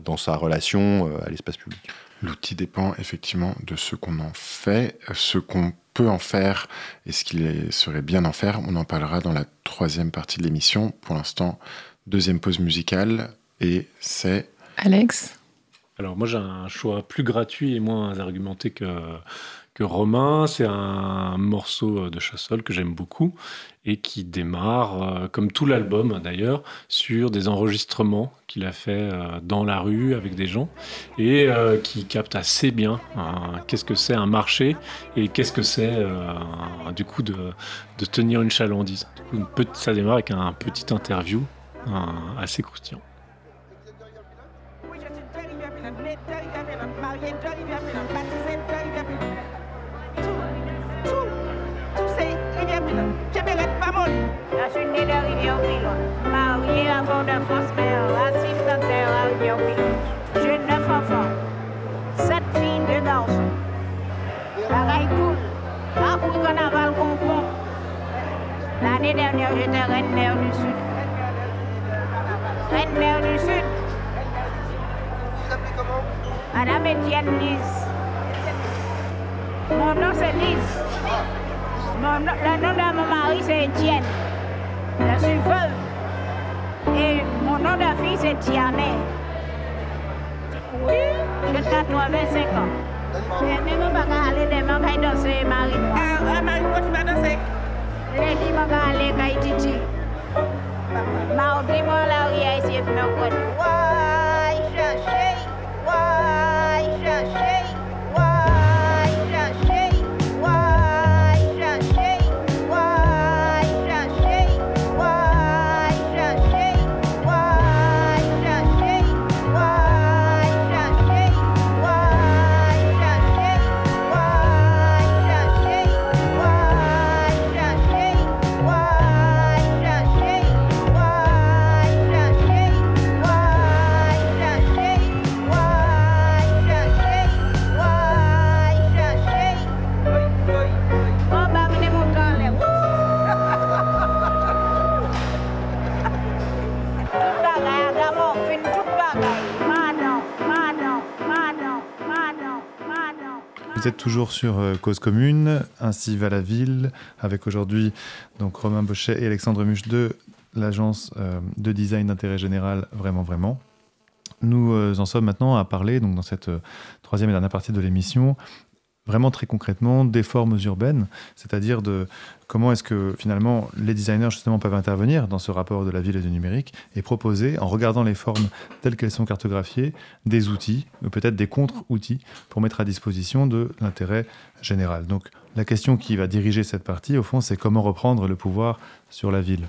dans sa relation à l'espace public. L'outil dépend effectivement de ce qu'on en fait, ce qu'on peut en faire et ce qu'il serait bien d'en faire. On en parlera dans la troisième partie de l'émission. Pour l'instant, deuxième pause musicale et c'est... Alex? Alors moi j'ai un choix plus gratuit et moins argumenté que que Romain, c'est un morceau de Chassol que j'aime beaucoup et qui démarre, euh, comme tout l'album d'ailleurs, sur des enregistrements qu'il a fait euh, dans la rue avec des gens et euh, qui capte assez bien qu'est-ce que c'est un marché et qu'est-ce que c'est du coup de, tenir une chalandise. ça démarre avec un petit interview assez croustillant. J'ai enfants, sept filles, deux garçons. L'année dernière, j'étais reine-mère du Sud. Reine-mère du Sud. Madame Étienne Lise. Mon nom c'est Lise. Le nom de mon mari c'est Étienne. Je suis veuve. Et mon nom de fille, c'est Tiané. Oui, j'ai 85 ans. Et même pas aller demain, je vais danser Marie. Ah, Marie, tu vas danser? Je dis, je vais aller à Haïti. Mardi, moi, là, il y a ici, je me connais. Vous toujours sur euh, Cause Commune, ainsi va la ville, avec aujourd'hui donc Romain Bochet et Alexandre Muche de l'agence euh, de design d'intérêt général Vraiment Vraiment. Nous euh, en sommes maintenant à parler, donc dans cette troisième et dernière partie de l'émission, vraiment très concrètement des formes urbaines, c'est-à-dire de comment est-ce que finalement les designers justement peuvent intervenir dans ce rapport de la ville et du numérique et proposer, en regardant les formes telles qu'elles sont cartographiées, des outils, ou peut-être des contre-outils pour mettre à disposition de l'intérêt général. Donc la question qui va diriger cette partie, au fond, c'est comment reprendre le pouvoir sur la ville.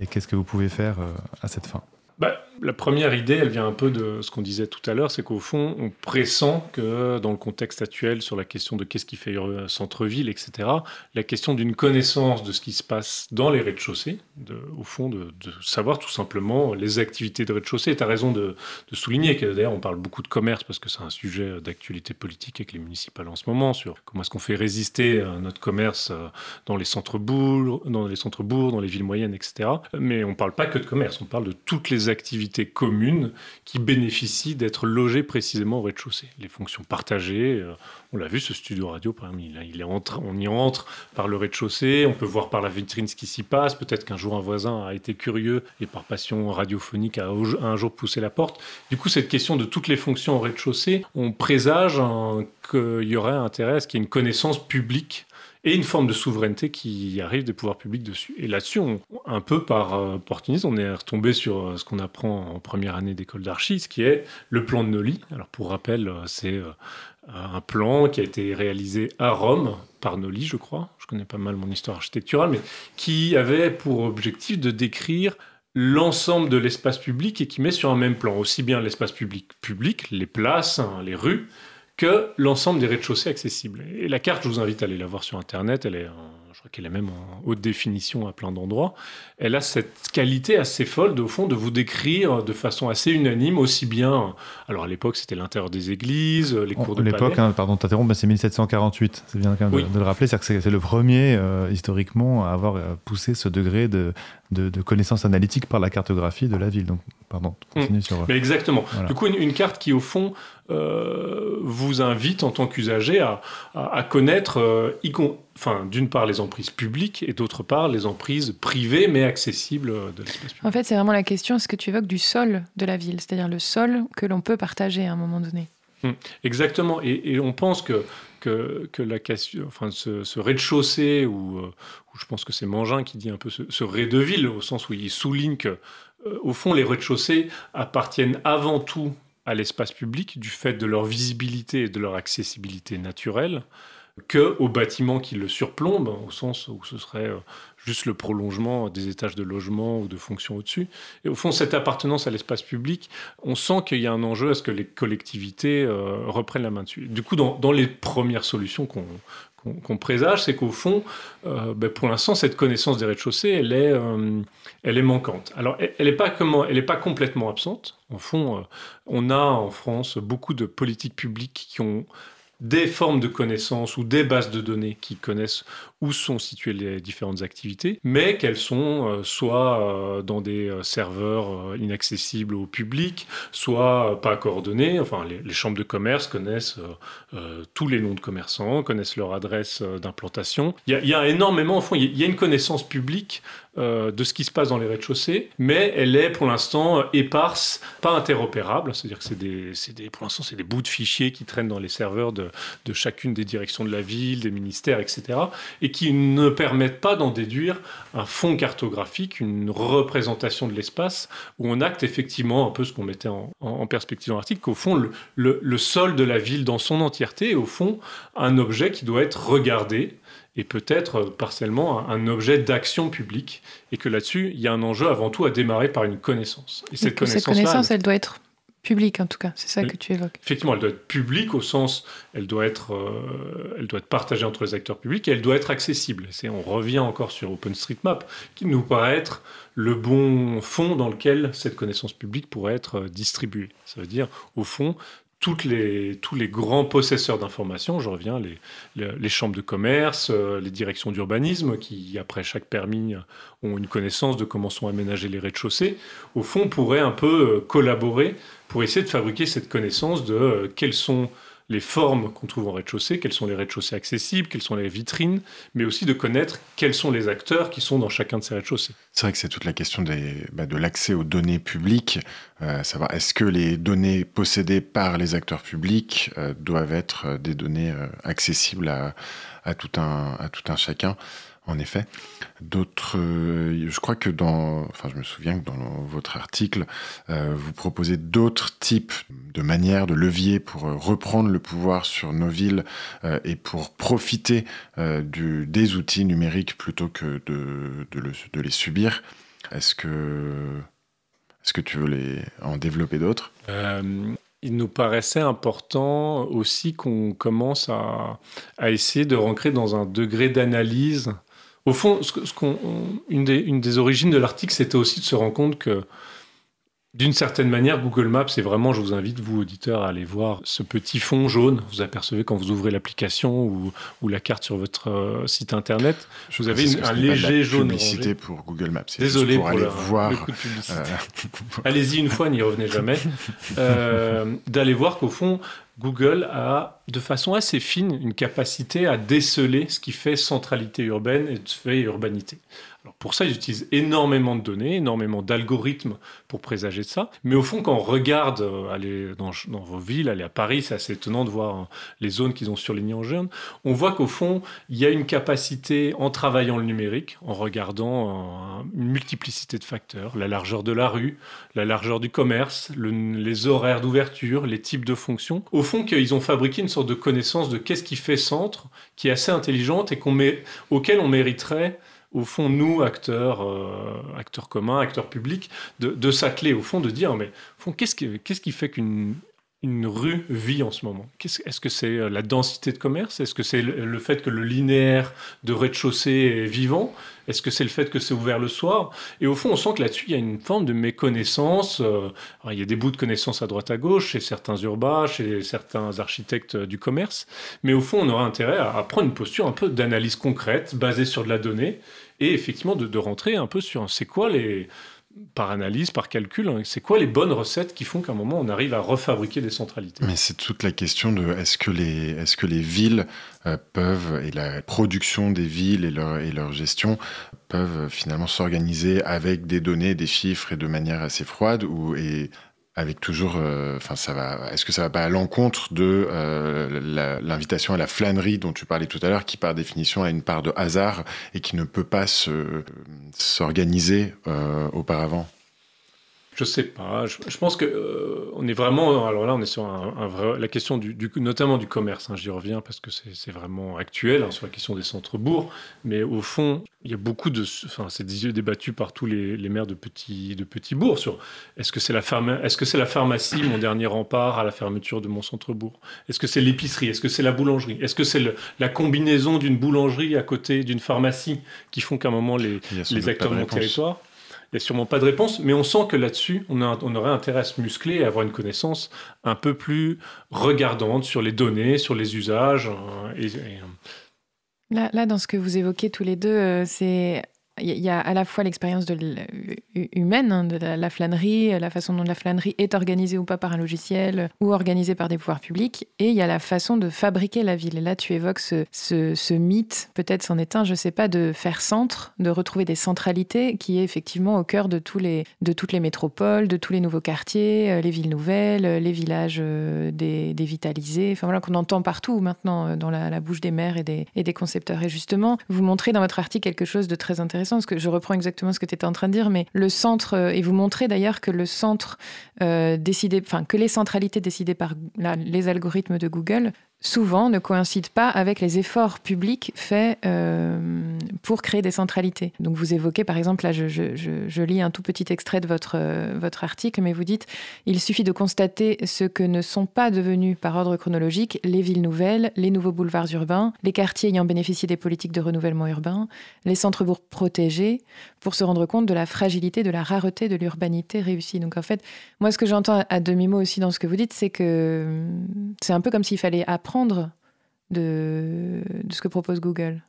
Et qu'est-ce que vous pouvez faire euh, à cette fin? Bah, la première idée, elle vient un peu de ce qu'on disait tout à l'heure, c'est qu'au fond, on pressent que dans le contexte actuel, sur la question de qu'est-ce qui fait centre-ville, etc., la question d'une connaissance de ce qui se passe dans les rez-de-chaussée, au fond, de, savoir tout simplement les activités de rez-de-chaussée. Tu as raison de, souligner que d'ailleurs, on parle beaucoup de commerce parce que c'est un sujet d'actualité politique avec les municipales en ce moment, sur comment est-ce qu'on fait résister notre commerce euh, dans les centres-bourgs, dans les centres-bourgs, dans les villes moyennes, etc. Mais on ne parle pas que de commerce, on parle de toutes les communes qui bénéficient d'être logées précisément au rez-de-chaussée. Les fonctions partagées, euh, on l'a vu, ce studio radio, il, est on y entre par le rez-de-chaussée, on peut voir par la vitrine ce qui s'y passe. Peut-être qu'un jour un voisin a été curieux et par passion radiophonique a un jour poussé la porte. Du coup, cette question de toutes les fonctions au rez-de-chaussée, on présage qu'il y aurait intérêt à ce qu'il y ait une connaissance publique et une forme de souveraineté qui arrive des pouvoirs publics dessus. Et là-dessus, un peu par euh, opportunisme, on est retombé sur euh, ce qu'on apprend en première année d'école d'archi, ce qui est le plan de Noli. Alors pour rappel, euh, c'est un plan qui a été réalisé à Rome par Noli, je crois. Je connais pas mal mon histoire architecturale, mais qui avait pour objectif de décrire l'ensemble de l'espace public et qui met sur un même plan aussi bien l'espace public public, les places, hein, les rues, que l'ensemble des rez-de-chaussée accessibles. Et la carte, je vous invite à aller la voir sur Internet, elle est je crois qu'elle est même en haute définition à plein d'endroits, elle a cette qualité assez folle, au fond, de vous décrire de façon assez unanime, aussi bien, alors à l'époque c'était l'intérieur des églises, les cours de L'époque, hein, pardon, t'interromps, mais c'est 1748, c'est bien quand même de, le rappeler, c'est-à-dire que c'est le premier, euh, historiquement, à avoir euh, poussé ce degré de, de, connaissance analytique par la cartographie de la ville. Donc, pardon, continue mmh. sur... Mais exactement. Du coup, une, carte qui, au fond, vous invite en tant qu'usager à, à, connaître, enfin, d'une part les emprises publiques et d'autre part les emprises privées mais accessibles de l'espace public. En fait, c'est vraiment la question, ce que tu évoques, du sol de la ville, c'est-à-dire le sol que l'on peut partager à un moment donné? Hum, exactement, et, on pense que, que, que la question, enfin, ce, rez-de-chaussée, ou euh, je pense que c'est Mangin qui dit un peu ce, rez de ville, au sens où il souligne que, euh, au fond, les rez-de-chaussée appartiennent avant tout à l'espace public du fait de leur visibilité et de leur accessibilité naturelle que aux bâtiments qui le surplombent, au sens où ce serait euh, juste le prolongement des étages de logement ou de fonctions au-dessus. Et au fond, cette appartenance à l'espace public, on sent qu'il y a un enjeu à ce que les collectivités euh, reprennent la main dessus. Du coup, dans, les premières solutions qu'on présage, c'est qu'au fond, euh, ben, pour l'instant, cette connaissance des rez-de-chaussée, elle est, elle est manquante. Alors, elle n'est pas, pas complètement absente. Au fond, on a en France beaucoup de politiques publiques qui ont des formes de connaissances ou des bases de données qui connaissent où sont situées les différentes activités, mais qu'elles sont euh, soit euh, dans des euh, serveurs inaccessibles au public, soit pas coordonnées. Enfin, les, chambres de commerce connaissent tous les noms de commerçants, connaissent leur adresse d'implantation. Il, y, a énormément, au fond, il y a une connaissance publique de ce qui se passe dans les rez-de-chaussée, mais elle est pour l'instant éparse, pas interopérable. C'est-à-dire que c'est des, pour l'instant, c'est des bouts de fichiers qui traînent dans les serveurs de, de, chacune des directions de la ville, des ministères, etc. Et qui ne permettent pas d'en déduire un fond cartographique, une représentation de l'espace, où on acte effectivement un peu ce qu'on mettait en, perspective dans l'article, qu'au fond, le, le, sol de la ville dans son entièreté est au fond un objet qui doit être regardé et peut-être partiellement un, objet d'action publique, et que là-dessus, il y a un enjeu avant tout à démarrer par une connaissance. Et cette connaissance, elle doit être Publique, en tout cas, c'est ça que tu évoques. Effectivement, elle doit être publique au sens, elle doit être, euh, elle doit être partagée entre les acteurs publics et elle doit être accessible. C'est, on revient encore sur OpenStreetMap, qui nous paraît être le bon fond dans lequel cette connaissance publique pourrait être euh, distribuée. Ça veut dire, au fond, les, tous les grands possesseurs d'informations, je reviens, les, les, chambres de commerce, euh, les directions d'urbanisme, qui, après chaque permis, ont une connaissance de comment sont aménagés les rez-de-chaussée, au fond, pourraient un peu collaborer pour essayer de fabriquer cette connaissance de euh, quelles sont les formes qu'on trouve en rez-de-chaussée, quels sont les rez-de-chaussée accessibles, quelles sont les vitrines, mais aussi de connaître quels sont les acteurs qui sont dans chacun de ces rez-de-chaussée. C'est vrai que c'est toute la question bah, de l'accès aux données publiques, euh, savoir est-ce que les données possédées par les acteurs publics euh, doivent être des données accessibles tout un, à tout un chacun? En effet. D'autres, euh, je crois que dans, enfin, je me souviens que dans votre article, euh, vous proposez d'autres types de manières, de leviers pour euh, reprendre le pouvoir sur nos villes et pour profiter des outils numériques plutôt que de, les subir. Est-ce que, est-ce que tu veux en développer d'autres? Il nous paraissait important aussi qu'on commence à, essayer de rentrer dans un degré d'analyse au fond, ce, une, des, une, des, origines de l'article, c'était aussi de se rendre compte que d'une certaine manière, Google Maps, c'est vraiment, je vous invite, vous auditeurs, à aller voir ce petit fond jaune. Vous apercevez quand vous ouvrez l'application ou, ou, la carte sur votre euh, site internet, vous avez un léger jaune. Publicité pour Google Maps. Désolé pour, aller voir. Euh, (laughs) Allez-y une fois, n'y revenez jamais. (laughs) Euh, d'aller voir qu'au fond, Google a, de façon assez fine, une capacité à déceler ce qui fait centralité urbaine et ce qui fait urbanité. Pour ça, ils utilisent énormément de données, énormément d'algorithmes pour présager ça. Mais au fond, quand on regarde euh, aller dans, vos villes, aller à Paris, c'est assez étonnant de voir hein, les zones qu'ils ont surlignées en jaune. On voit qu'au fond, il y a une capacité, en travaillant le numérique, en regardant euh, une multiplicité de facteurs, la largeur de la rue, la largeur du commerce, les horaires d'ouverture, les types de fonctions, au fond, qu'ils ont fabriqué une sorte de connaissance de qu'est-ce qui fait centre, qui est assez intelligente et qu'on met, auquel on mériterait au fond, nous, acteurs, euh, acteurs communs, acteurs publics, de, de s'atteler, au fond, de dire, mais qu'est-ce qui, fait qu'une une rue vit en ce moment? Est-ce que c'est euh, la densité de commerce? Est-ce que c'est le fait que le linéaire de rez-de-chaussée est vivant? Est-ce que c'est le fait que c'est ouvert le soir? Et au fond, on sent que là-dessus, il y a une forme de méconnaissance. Euh, il y a des bouts de connaissances à droite à gauche, chez certains urbains, chez certains architectes du commerce. Mais au fond, on aura intérêt à, prendre une posture un peu d'analyse concrète, basée sur de la donnée, et effectivement de, rentrer un peu sur c'est quoi les par analyse, par calcul, hein, c'est quoi les bonnes recettes qui font qu'à un moment on arrive à refabriquer des centralités. Mais c'est toute la question de est-ce que les, est que les villes euh, peuvent, et la production des villes et leur, et leur gestion peuvent finalement s'organiser avec des données, des chiffres et de manière assez froide ou, et avec toujours, euh, enfin ça va. Est-ce que ça va pas à l'encontre de euh, l'invitation à la flânerie dont tu parlais tout à l'heure, qui par définition a une part de hasard et qui ne peut pas s'organiser euh, auparavant? Je sais pas. Je, pense que euh, on est vraiment. Alors là, on est sur un, vrai, la question du, notamment du commerce. Hein, J'y reviens parce que c'est vraiment actuel hein, sur la question des centres-bourgs. Mais au fond, il y a beaucoup de. Enfin, c'est débattu par tous les, maires de petits de petits bourgs sur est-ce que c'est la est-ce que c'est la pharmacie mon dernier rempart à la fermeture de mon centre-bourg? Est-ce que c'est l'épicerie? Est-ce que c'est la boulangerie? Est-ce que c'est la combinaison d'une boulangerie à côté d'une pharmacie qui font qu'à un moment les, les acteurs de mon territoire? N'y a sûrement pas de réponse, mais on sent que là-dessus, on, aurait intérêt à se muscler et à avoir une connaissance un peu plus regardante sur les données, sur les usages. Euh, euh. Là, là, dans ce que vous évoquez tous les deux, euh, c'est il y a à la fois l'expérience humaine, hein, de la, flânerie, la façon dont la flânerie est organisée ou pas par un logiciel ou organisée par des pouvoirs publics, et il y a la façon de fabriquer la ville. Et là, tu évoques ce, mythe, peut-être c'en est un, je sais pas, de faire centre, de retrouver des centralités qui est effectivement au cœur de, toutes les métropoles, de tous les nouveaux quartiers, euh, les villes nouvelles, euh, les villages euh, dévitalisés, enfin voilà, qu'on entend partout maintenant dans la, bouche des maires des, et des concepteurs. Et justement, vous montrez dans votre article quelque chose de très intéressant parce que je reprends exactement ce que tu étais en train de dire, mais le centre, euh, et vous montrez d'ailleurs que le centre euh, décidé, enfin que les centralités décidées par les algorithmes de Google souvent ne coïncident pas avec les efforts publics faits euh, pour créer des centralités. Donc vous évoquez par exemple, là je, lis un tout petit extrait de votre, euh, votre article, mais vous dites, il suffit de constater ce que ne sont pas devenus par ordre chronologique les villes nouvelles, les nouveaux boulevards urbains, les quartiers ayant bénéficié des politiques de renouvellement urbain, les centres-bourgs protégés, pour se rendre compte de la fragilité, de la rareté de l'urbanité réussie. Donc en fait, moi ce que j'entends à demi-mot aussi dans ce que vous dites, c'est que c'est un peu comme s'il fallait apprendre de, ce que propose Google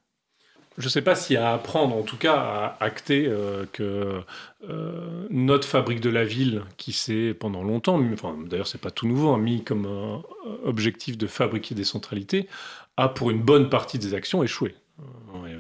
je ne sais pas s'il y a à apprendre, en tout cas à acter euh, que euh, notre fabrique de la ville, qui s'est pendant longtemps, d'ailleurs c'est pas tout nouveau, hein, mis comme objectif de fabriquer des centralités, a pour une bonne partie des actions échoué.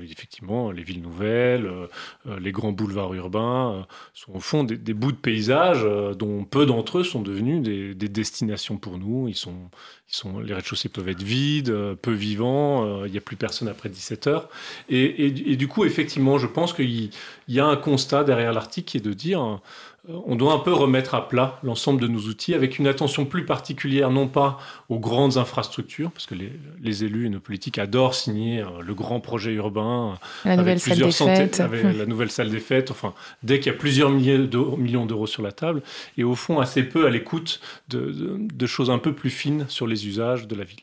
Euh, effectivement, les villes nouvelles, euh, euh, les grands boulevards urbains sont au fond des, bouts de paysage dont peu d'entre eux sont devenus des, destinations pour nous. Ils sont, ils sont, les rez-de-chaussée peuvent être vides, peu vivants, il n'y a plus personne après 17 heures. Et, du coup, effectivement, je pense qu'il y a un constat derrière l'article qui est de dire on doit un peu remettre à plat l'ensemble de nos outils avec une attention plus particulière, non pas aux grandes infrastructures, parce que les, élus et nos politiques adorent signer euh, le grand projet urbain la avec nouvelle plusieurs salle des avec la nouvelle salle des fêtes, enfin, dès qu'il y a plusieurs millions d'euros sur la table, et au fond assez peu à l'écoute de, choses un peu plus fines sur les usages de la ville.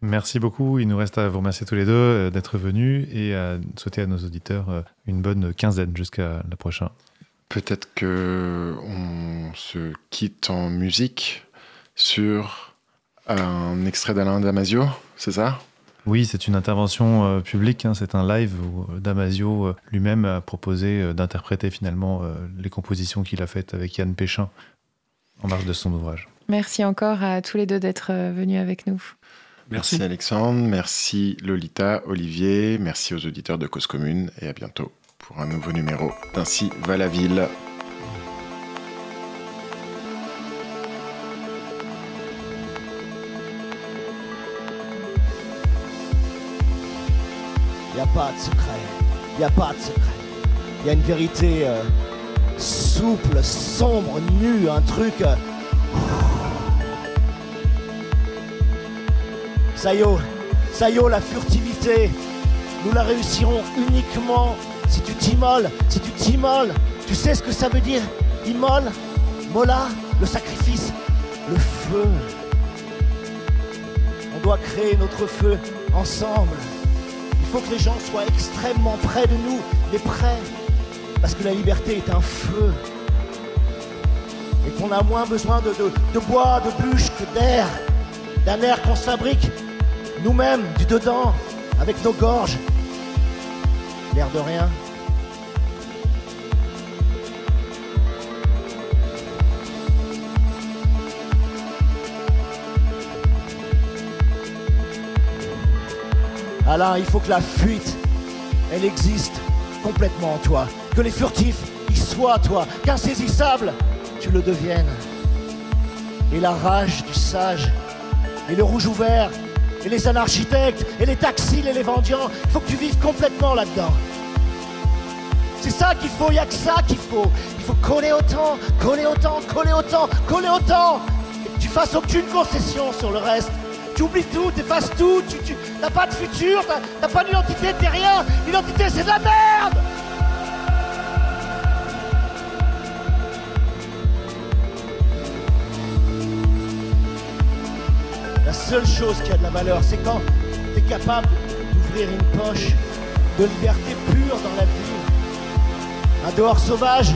Merci beaucoup. Il nous reste à vous remercier tous les deux euh, d'être venus et à souhaiter à nos auditeurs une bonne quinzaine jusqu'à la prochaine. Peut-être que on se quitte en musique sur un extrait d'Alain Damasio, c'est ça? Oui, c'est une intervention euh, publique, hein. c'est un live où euh, Damasio euh, lui-même a proposé d'interpréter finalement les compositions qu'il a faites avec Yann Péchin en marge de son ouvrage. Merci encore à tous les deux d'être venus avec nous. Merci. merci Alexandre, merci Lolita, Olivier, merci aux auditeurs de Cause Commune et à bientôt pour un nouveau numéro d'Ainsi va la ville. Y a pas de secret, y a pas de secret. Y a une vérité euh, souple, sombre, nue, un truc. Euh, ça y est, ça y est, la furtivité, nous la réussirons uniquement si tu t'immoles, si tu t'immoles, tu sais ce que ça veut dire Immole, mola, le sacrifice, le feu, doit créer notre feu ensemble. Il faut que les gens soient extrêmement près de nous, mais près. Parce que la liberté est un feu. Et qu'on a moins besoin de, de bois, de bûches que d'air. D'un air qu'on se fabrique nous-mêmes, du dedans, avec nos gorges. L'air de rien. Alain, il faut que la fuite, elle existe complètement en toi. Que les furtifs, ils soient toi. Qu'insaisissable, tu le deviennes. Et la rage du sage, et le rouge ouvert, et les anarchitectes, et les taxis, et les vendians, il faut que tu vives complètement là-dedans. C'est ça qu'il faut, il n'y a que ça qu'il faut. Il faut coller autant, coller autant, coller autant, coller autant. Et que tu fasses aucune concession sur le reste. Tu oublies tout, tu effaces tout, tu n'as pas de futur, t'as pas d'identité, t'es rien. L'identité, c'est de la merde La seule chose qui a de la valeur, c'est quand tu es capable d'ouvrir une poche de liberté pure dans la vie. Un dehors sauvage,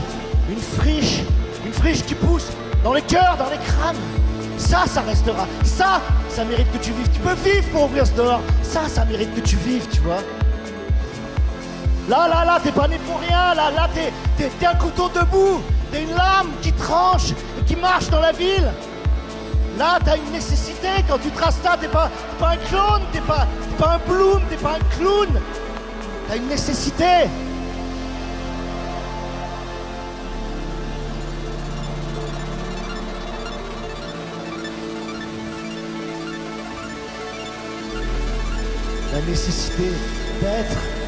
une friche, une friche qui pousse dans les cœurs, dans les crânes. Ça, ça restera. Ça, ça mérite que tu vives. Tu peux vivre pour ouvrir ce dehors. Ça, ça mérite que tu vives, tu vois. Là, là, là, t'es pas né pour rien. Là, là, t'es, un couteau debout. T'es une lame qui tranche et qui marche dans la ville. Là, t'as une nécessité. Quand tu traces ça, t'es pas, pas un clone, t'es pas, pas un bloom, t'es pas un clown. T'as une nécessité. La nécessité d'être.